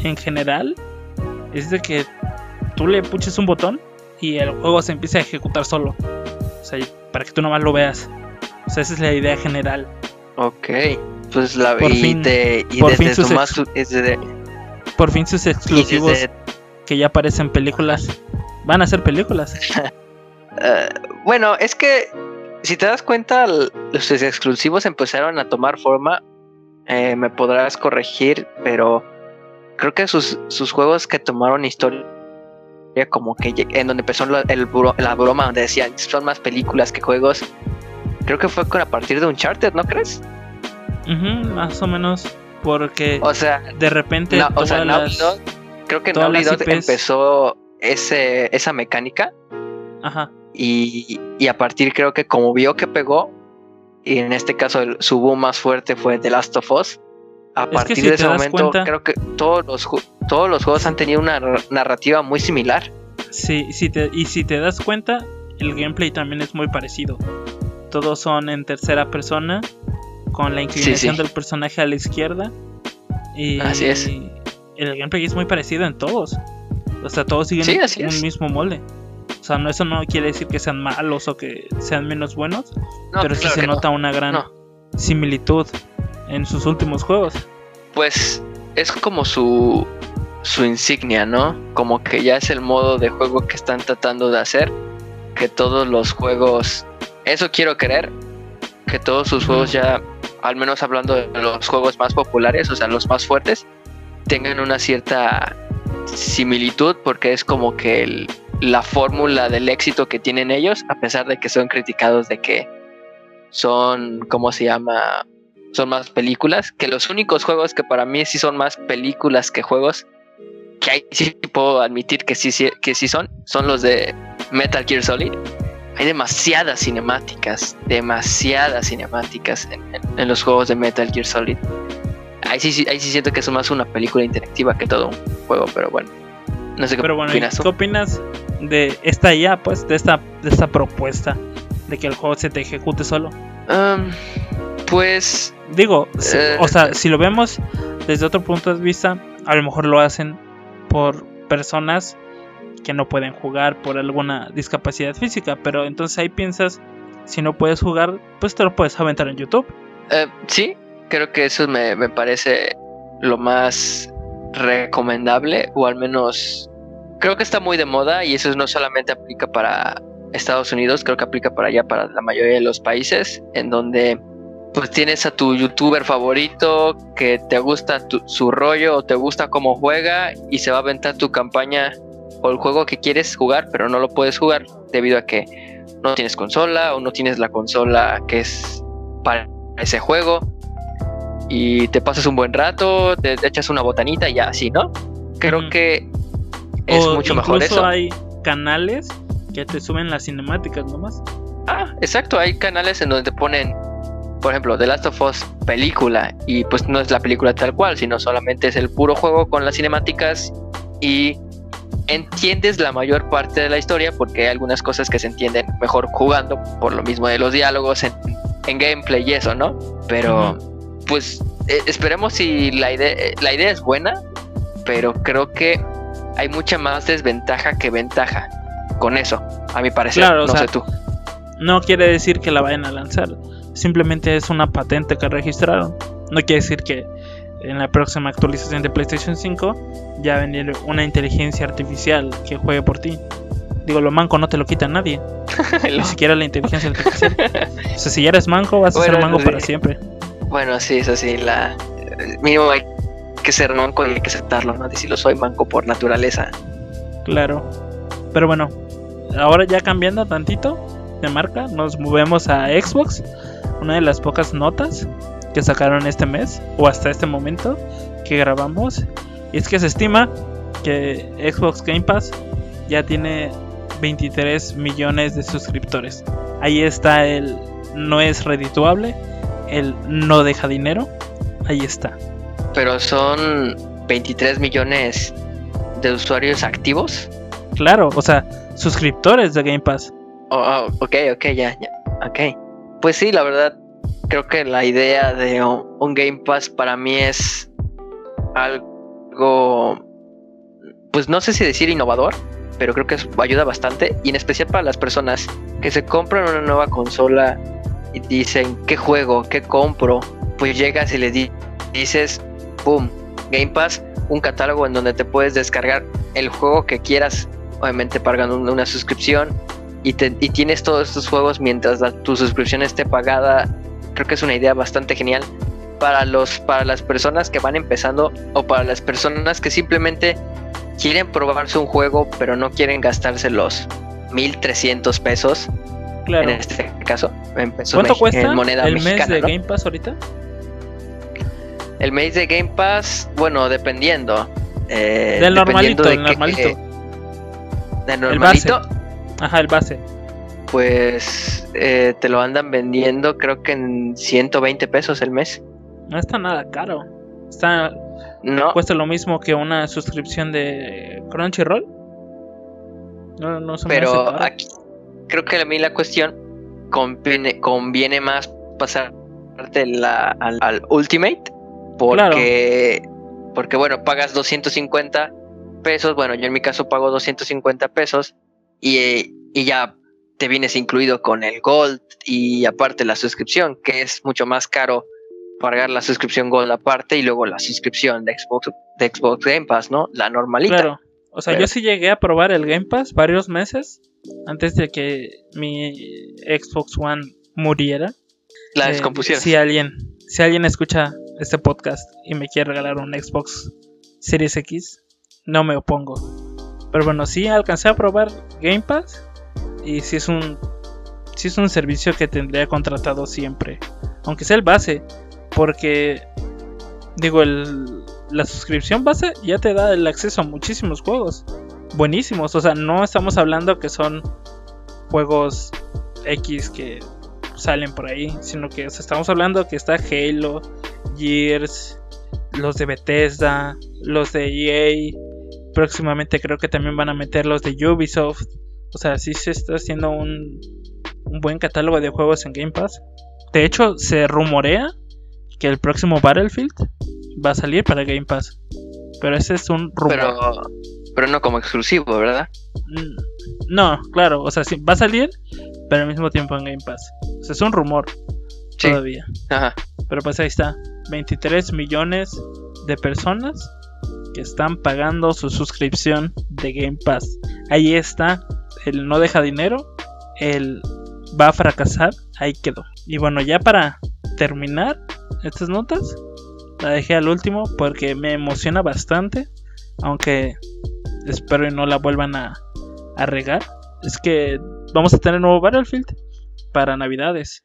en general es de que tú le puches un botón y el juego se empiece a ejecutar solo. O sea, para que tú nomás lo veas. O sea, esa es la idea general. Ok. Pues la Por y, fin- de- y por desde fin su sus más desde, Por fin sus y exclusivos desde que ya aparecen películas van a ser películas. Eh, bueno, es que si te das cuenta, los exclusivos empezaron a tomar forma. Eh, me podrás corregir, pero creo que sus, sus juegos que tomaron historia, como que en donde empezó la, el la broma, donde decían son más películas que juegos. Creo que fue con a partir de Uncharted, ¿no crees? Más o menos. Porque O sea, de repente no, o todas sea, Naughty las- Dog- creo que Naughty Dog empezó ese, esa mecánica Ajá. y, y a partir creo que como vio que pegó, y en este caso el, su boom más fuerte fue The Last of Us, a partir de ese momento creo que todos los, todos los juegos han tenido una narrativa muy similar. Sí, y si te das cuenta, el gameplay también es muy parecido. Todos son en tercera persona, con la inclinación del personaje a la izquierda. Y Así es. El gameplay es muy parecido en todos. O sea, todos siguen un mismo molde. O sea, no, eso no quiere decir que sean malos o que sean menos buenos, pero sí se nota una gran similitud en sus últimos juegos. Pues es como su, su insignia, ¿no? Como que ya es el modo de juego que están tratando de hacer. Que todos los juegos, eso quiero creer, que todos sus juegos ya, al menos hablando de los juegos más populares, o sea, los más fuertes, tengan una cierta similitud porque es como que la fórmula del éxito que tienen ellos, a pesar de que son criticados de que son, ¿cómo se llama? Son más películas, que los únicos juegos que para mí sí son más películas que juegos, que sí puedo admitir que sí, que sí son, son los de Metal Gear Solid. Hay demasiadas cinemáticas, demasiadas cinemáticas en los juegos de Metal Gear Solid ahí sí, ahí sí siento que es más una película interactiva que todo un juego, pero bueno. No sé qué pero bueno, opinas. ¿Qué opinas de esta IA, pues, de esta, de esta propuesta de que el juego se te ejecute solo? pues. Digo, eh, o sea, si lo vemos desde otro punto de vista, a lo mejor lo hacen por personas que no pueden jugar por alguna discapacidad física, pero entonces ahí piensas, si no puedes jugar, pues te lo puedes aventar en YouTube. Eh, sí, creo que eso me, me parece lo más recomendable o al menos creo que está muy de moda y eso no solamente aplica para Estados Unidos, creo que aplica para allá, para la mayoría de los países, en donde pues tienes a tu youtuber favorito que te gusta su rollo o te gusta cómo juega y se va a aventar tu campaña o el juego que quieres jugar, pero no lo puedes jugar debido a que no tienes consola o no tienes la consola que es para ese juego y te pasas un buen rato, te, echas una botanita y ya así, ¿no? Creo que es mucho mejor eso. hay canales que te suben las cinemáticas nomás. Ah, exacto, hay canales en donde te ponen, por ejemplo, The Last of Us película y pues no es la película tal cual, sino solamente es el puro juego con las cinemáticas y entiendes la mayor parte de la historia porque hay algunas cosas que se entienden mejor jugando por lo mismo de los diálogos en, gameplay y eso, ¿no? Pero pues eh, esperemos si la idea, eh, la idea es buena, pero creo que hay mucha más desventaja que ventaja con eso, a mi parecer. no sé tú. No quiere decir que la vayan a lanzar, simplemente es una patente que registraron. No quiere decir que en la próxima actualización de PlayStation 5 ya venir una inteligencia artificial que juegue por ti. Digo, lo manco no te lo quita nadie. Ni siquiera la inteligencia artificial. o sea, si ya eres manco, vas a ser manco para siempre. Bueno, sí, eso sí, la mínimo hay que ser manco y hay que aceptarlo, ¿no? si lo soy manco por naturaleza. Claro. Pero bueno, ahora ya cambiando tantito de marca, nos movemos a Xbox, una de las pocas notas que sacaron este mes o hasta este momento que grabamos. Y es que se estima que Xbox Game Pass ya tiene 23 millones de suscriptores. Ahí está el no es redituable él no deja dinero, ahí está. Pero son 23 millones de usuarios activos. Claro, o sea, suscriptores de Game Pass. Oh, oh, ok, ok, ya, ya. Ok. Pues sí, la verdad, creo que la idea de un Game Pass para mí es algo, pues no sé si decir innovador, pero creo que ayuda bastante y en especial para las personas que se compran una nueva consola y dicen, ¿qué juego? ¿Qué compro? Pues llegas y le dices, ¡pum! Game Pass, un catálogo en donde te puedes descargar el juego que quieras, obviamente pagando una suscripción y, tienes todos estos juegos mientras tu suscripción esté pagada. Creo que es una idea bastante genial para, los, para las personas que van empezando o para las personas que simplemente quieren probarse un juego pero no quieren gastarse los 1300 pesos en este caso, ¿Cuánto cuesta el mes de Game Pass ahorita? El mes de Game Pass, bueno, dependiendo. Eh, del normalito, del normalito. del normalito. Ajá, el base. Pues eh, te lo andan vendiendo, creo que en 120 pesos el mes. No está nada caro. Está No, cuesta lo mismo que una suscripción de Crunchyroll. No, no se me hace pero caro. aquí creo que a mí la cuestión conviene, conviene más pasarte la, al, al Ultimate porque, porque bueno, pagas 250 pesos, bueno, yo en mi caso pago 250 pesos y, y ya te vienes incluido con el Gold y aparte la suscripción, que es mucho más caro pagar la suscripción Gold aparte y luego la suscripción de Xbox, de Xbox Game Pass, ¿no? La normalita. Claro. O sea, Pero- yo sí llegué a probar el Game Pass varios meses antes de que mi Xbox One muriera. La Eh, descompusión. si alguien, si alguien escucha este podcast y me quiere regalar un Xbox Series X, no me opongo. Pero bueno, sí alcancé a probar Game Pass y sí es un sí es un servicio que tendría contratado siempre, aunque sea el base, porque digo el la suscripción base ya te da el acceso a muchísimos juegos buenísimos, o sea, no estamos hablando que son juegos X que salen por ahí, sino que estamos hablando que está Halo, Gears, los de Bethesda, los de EA, próximamente creo que también van a meter los de Ubisoft, o sea, sí se está haciendo un, un buen catálogo de juegos en Game Pass. De hecho, se rumorea que el próximo Battlefield va a salir para Game Pass, pero ese es un rumor. Pero no como exclusivo, ¿verdad? Mm, No, claro, o sea, sí, va a salir, pero al mismo tiempo en Game Pass. O sea, es un rumor Sí. todavía. Ajá. Pero pues ahí está. 23 millones de personas que están pagando su suscripción de Game Pass. Ahí está. El no deja dinero. El va a fracasar. Ahí quedó. Y bueno, ya para terminar estas notas. La dejé al último porque me emociona bastante. Aunque espero y no la vuelvan a, a regar. Es que vamos a tener nuevo Battlefield para Navidades.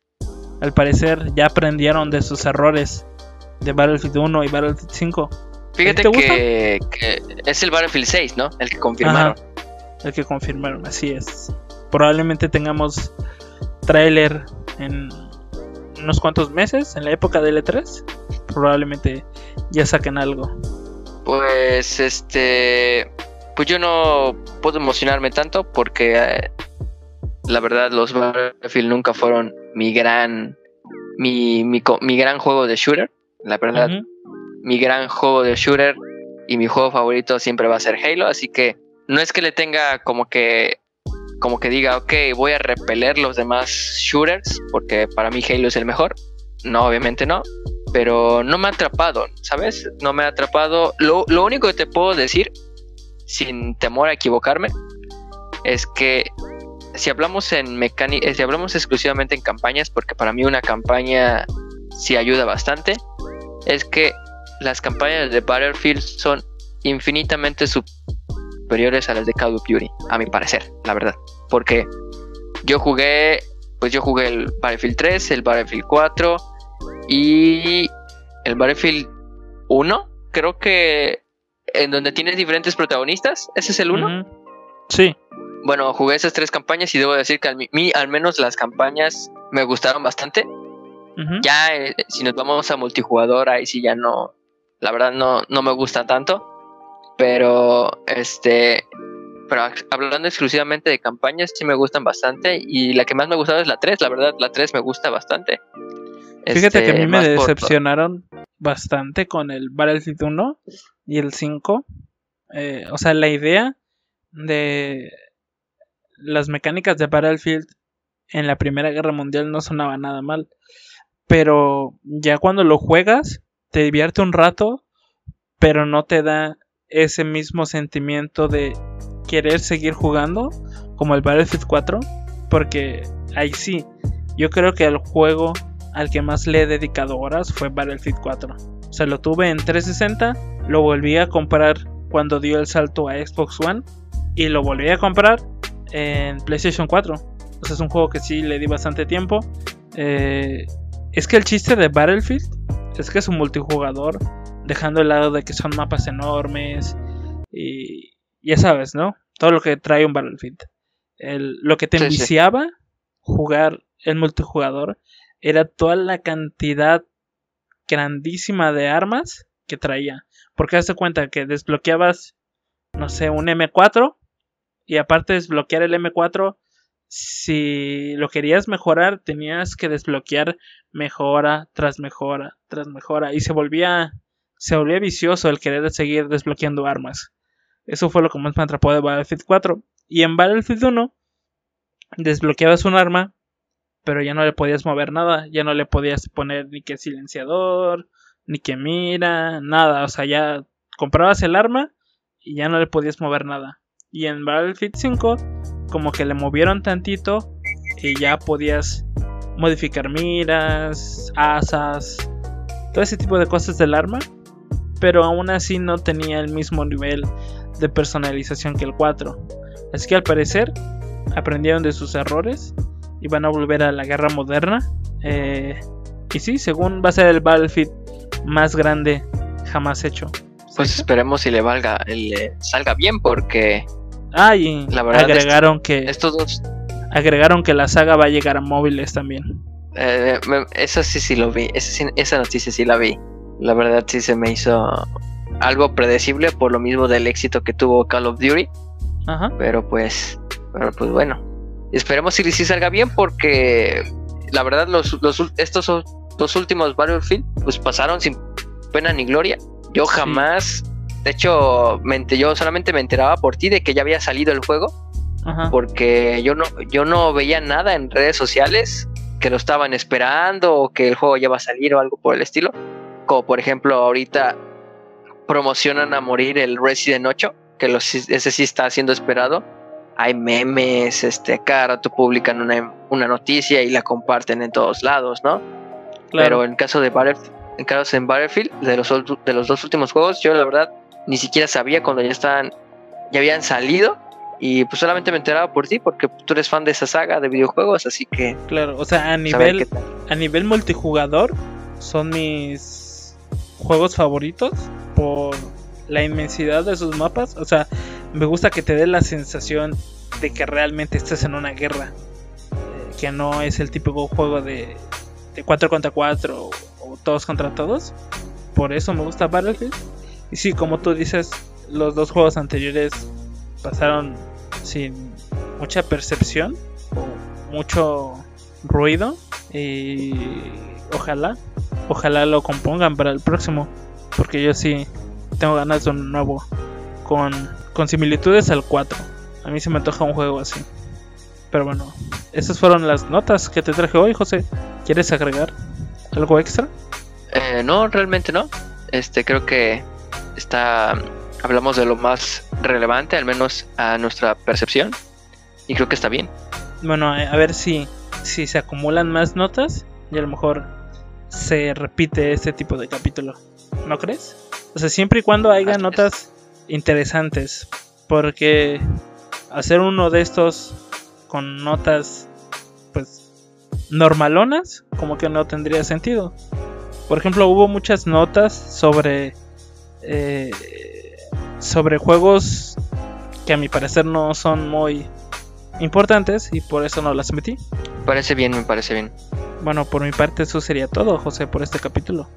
Al parecer ya aprendieron de sus errores de Battlefield 1 y Battlefield 5. Fíjate que, que es el Battlefield 6, ¿no? El que confirmaron. Ajá, el que confirmaron, así es. Probablemente tengamos tráiler en unos cuantos meses, en la época del E3. Probablemente ya saquen algo. Pues este. Pues yo no puedo emocionarme tanto porque eh, la verdad los Battlefield nunca fueron mi gran. Mi, mi, gran juego de shooter. La verdad, mi gran juego de shooter y mi juego favorito siempre va a ser Halo, así que no es que le tenga como que como que diga, ok, voy a repeler los demás shooters, porque para mí Halo es el mejor. No, obviamente no, pero no me ha atrapado, ¿sabes? No me ha atrapado. Lo, lo único que te puedo decir, sin temor a equivocarme, es que si hablamos en mecánica, si hablamos exclusivamente en campañas, porque para mí una campaña sí ayuda bastante, es que las campañas de Battlefield son infinitamente superiores a las de Call of Duty, a mi parecer, la verdad. Porque yo jugué, pues yo jugué el Battlefield 3, el Battlefield 4 y el Battlefield 1, creo que en donde tienes diferentes protagonistas, ese es el 1. Ujú. Sí, Bueno, jugué esas tres campañas y debo decir que a mí, al menos las campañas me gustaron bastante. Ya, eh, si nos vamos a multijugador, ahí sí ya no, la verdad no, no me gusta tanto. Pero, este, pero hablando exclusivamente de campañas, sí me gustan bastante. Y la que más me ha gustado es la 3, la verdad, la 3 me gusta bastante. Fíjate que a Este, mí me por- decepcionaron bastante con el Battlefield 1 y el 5. Eh, o sea, la idea de las mecánicas de Battlefield en la Primera Guerra Mundial no sonaba nada mal. Pero ya cuando lo juegas, te divierte un rato, pero no te da ese mismo sentimiento de querer seguir jugando como el Battlefield 4. Porque ahí sí, yo creo que el juego al que más le he dedicado horas fue Battlefield 4. O sea, lo tuve en 360, lo volví a comprar cuando dio el salto a Xbox One y lo volví a comprar en PlayStation 4. O sea, es un juego que sí le di bastante tiempo. Eh, es que el chiste de Battlefield es que es un multijugador, dejando el lado de que son mapas enormes y ya sabes, ¿no? Todo lo que trae un Battlefield. El- lo que te Sí, sí. enviciaba jugar el multijugador era toda la cantidad grandísima de armas que traía. Porque hazte cuenta que desbloqueabas, no sé, un M4 y aparte de desbloquear el M4, si lo querías mejorar, tenías que desbloquear mejora tras mejora tras mejora y se volvía se volvía vicioso el querer seguir desbloqueando armas. Eso fue lo que más me atrapó de Battlefield 4. Y en Battlefield 1 desbloqueabas un arma, pero ya no le podías mover nada, ya no le podías poner ni que silenciador, ni que mira, nada, o sea, ya comprabas el arma y ya no le podías mover nada. Y en Battlefield 5 como que le movieron tantito y ya podías modificar miras, asas, todo ese tipo de cosas del arma, pero aún así no tenía el mismo nivel de personalización que el 4. Así que al parecer aprendieron de sus errores y van a volver a la guerra moderna. Eh, y sí, según va a ser el Battlefield más grande jamás hecho. Pues esperemos y le valga, le salga bien porque Ah, y la verdad agregaron que estos dos agregaron que la saga va a llegar a móviles también. Eh, eso sí sí lo vi, esa, esa noticia sí la vi. La verdad sí se me hizo algo predecible por lo mismo del éxito que tuvo Call of Duty. Ajá. Pero pues, pero pues bueno. Esperemos si sí salga bien porque la verdad los, los estos dos últimos Battlefield pues pasaron sin pena ni gloria. Yo jamás, de hecho, yo solamente me enteraba por ti de que ya había salido el juego. Ajá. Porque yo no, yo no veía nada en redes sociales que lo estaban esperando o que el juego ya va a salir o algo por el estilo. Como por ejemplo ahorita promocionan a morir el Resident 8, que los, ese sí está siendo esperado. Hay memes, este, cada rato publican una, una noticia y la comparten en todos lados, ¿no? Pero en caso de Battlefield, en caso en Battlefield, de los, de los dos últimos juegos, yo la verdad ni siquiera sabía cuando ya estaban, ya habían salido. Y pues solamente me enteraba por ti, porque tú eres fan de esa saga de videojuegos, así que. Claro, o sea, a nivel, a nivel multijugador, son mis juegos favoritos por la inmensidad de sus mapas. O sea, me gusta que te dé la sensación de que realmente estás en una guerra. Eh, que no es el típico juego de, de 4 contra 4 o, todos contra todos. Por eso me gusta Battlefield. Y sí, como tú dices, los dos juegos anteriores pasaron sin mucha percepción o mucho ruido. Y ojalá, ojalá lo compongan para el próximo. Porque yo sí tengo ganas de un nuevo. Con, con similitudes al 4. A mí se me antoja un juego así. Pero bueno, esas fueron las notas que te traje hoy, José. ¿Quieres agregar algo extra? Eh, no, realmente no. Este, creo que está. Hablamos de lo más relevante, al menos a nuestra percepción. Y creo que está bien. Bueno, a ver si, si se acumulan más notas. Y a lo mejor se repite este tipo de capítulo. ¿No crees? O sea, siempre y cuando haya notas interesantes. Porque hacer uno de estos con notas, pues, normalonas, como que no tendría sentido. Por ejemplo, hubo muchas notas sobre. Eh, sobre juegos que a mi parecer no son muy importantes y por eso no las metí. Parece bien, me parece bien. Bueno, por mi parte eso sería todo, José, por este capítulo.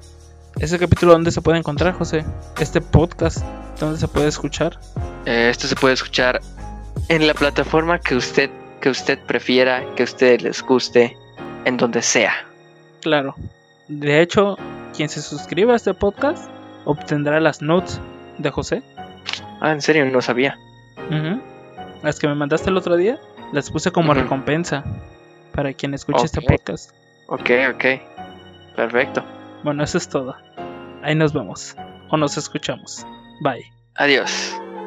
¿Ese capítulo dónde se puede encontrar, José? ¿Este podcast dónde se puede escuchar? Eh, esto se puede escuchar en la plataforma que usted, que usted prefiera, que a usted les guste, en donde sea. Claro. De hecho, quien se suscriba a este podcast obtendrá las notes de José. Ah, en serio, no sabía. Las que me mandaste el otro día, las puse como recompensa para quien escuche este podcast. Ok, ok. Perfecto. Bueno, eso es todo. Ahí nos vemos. O nos escuchamos. Bye. Adiós.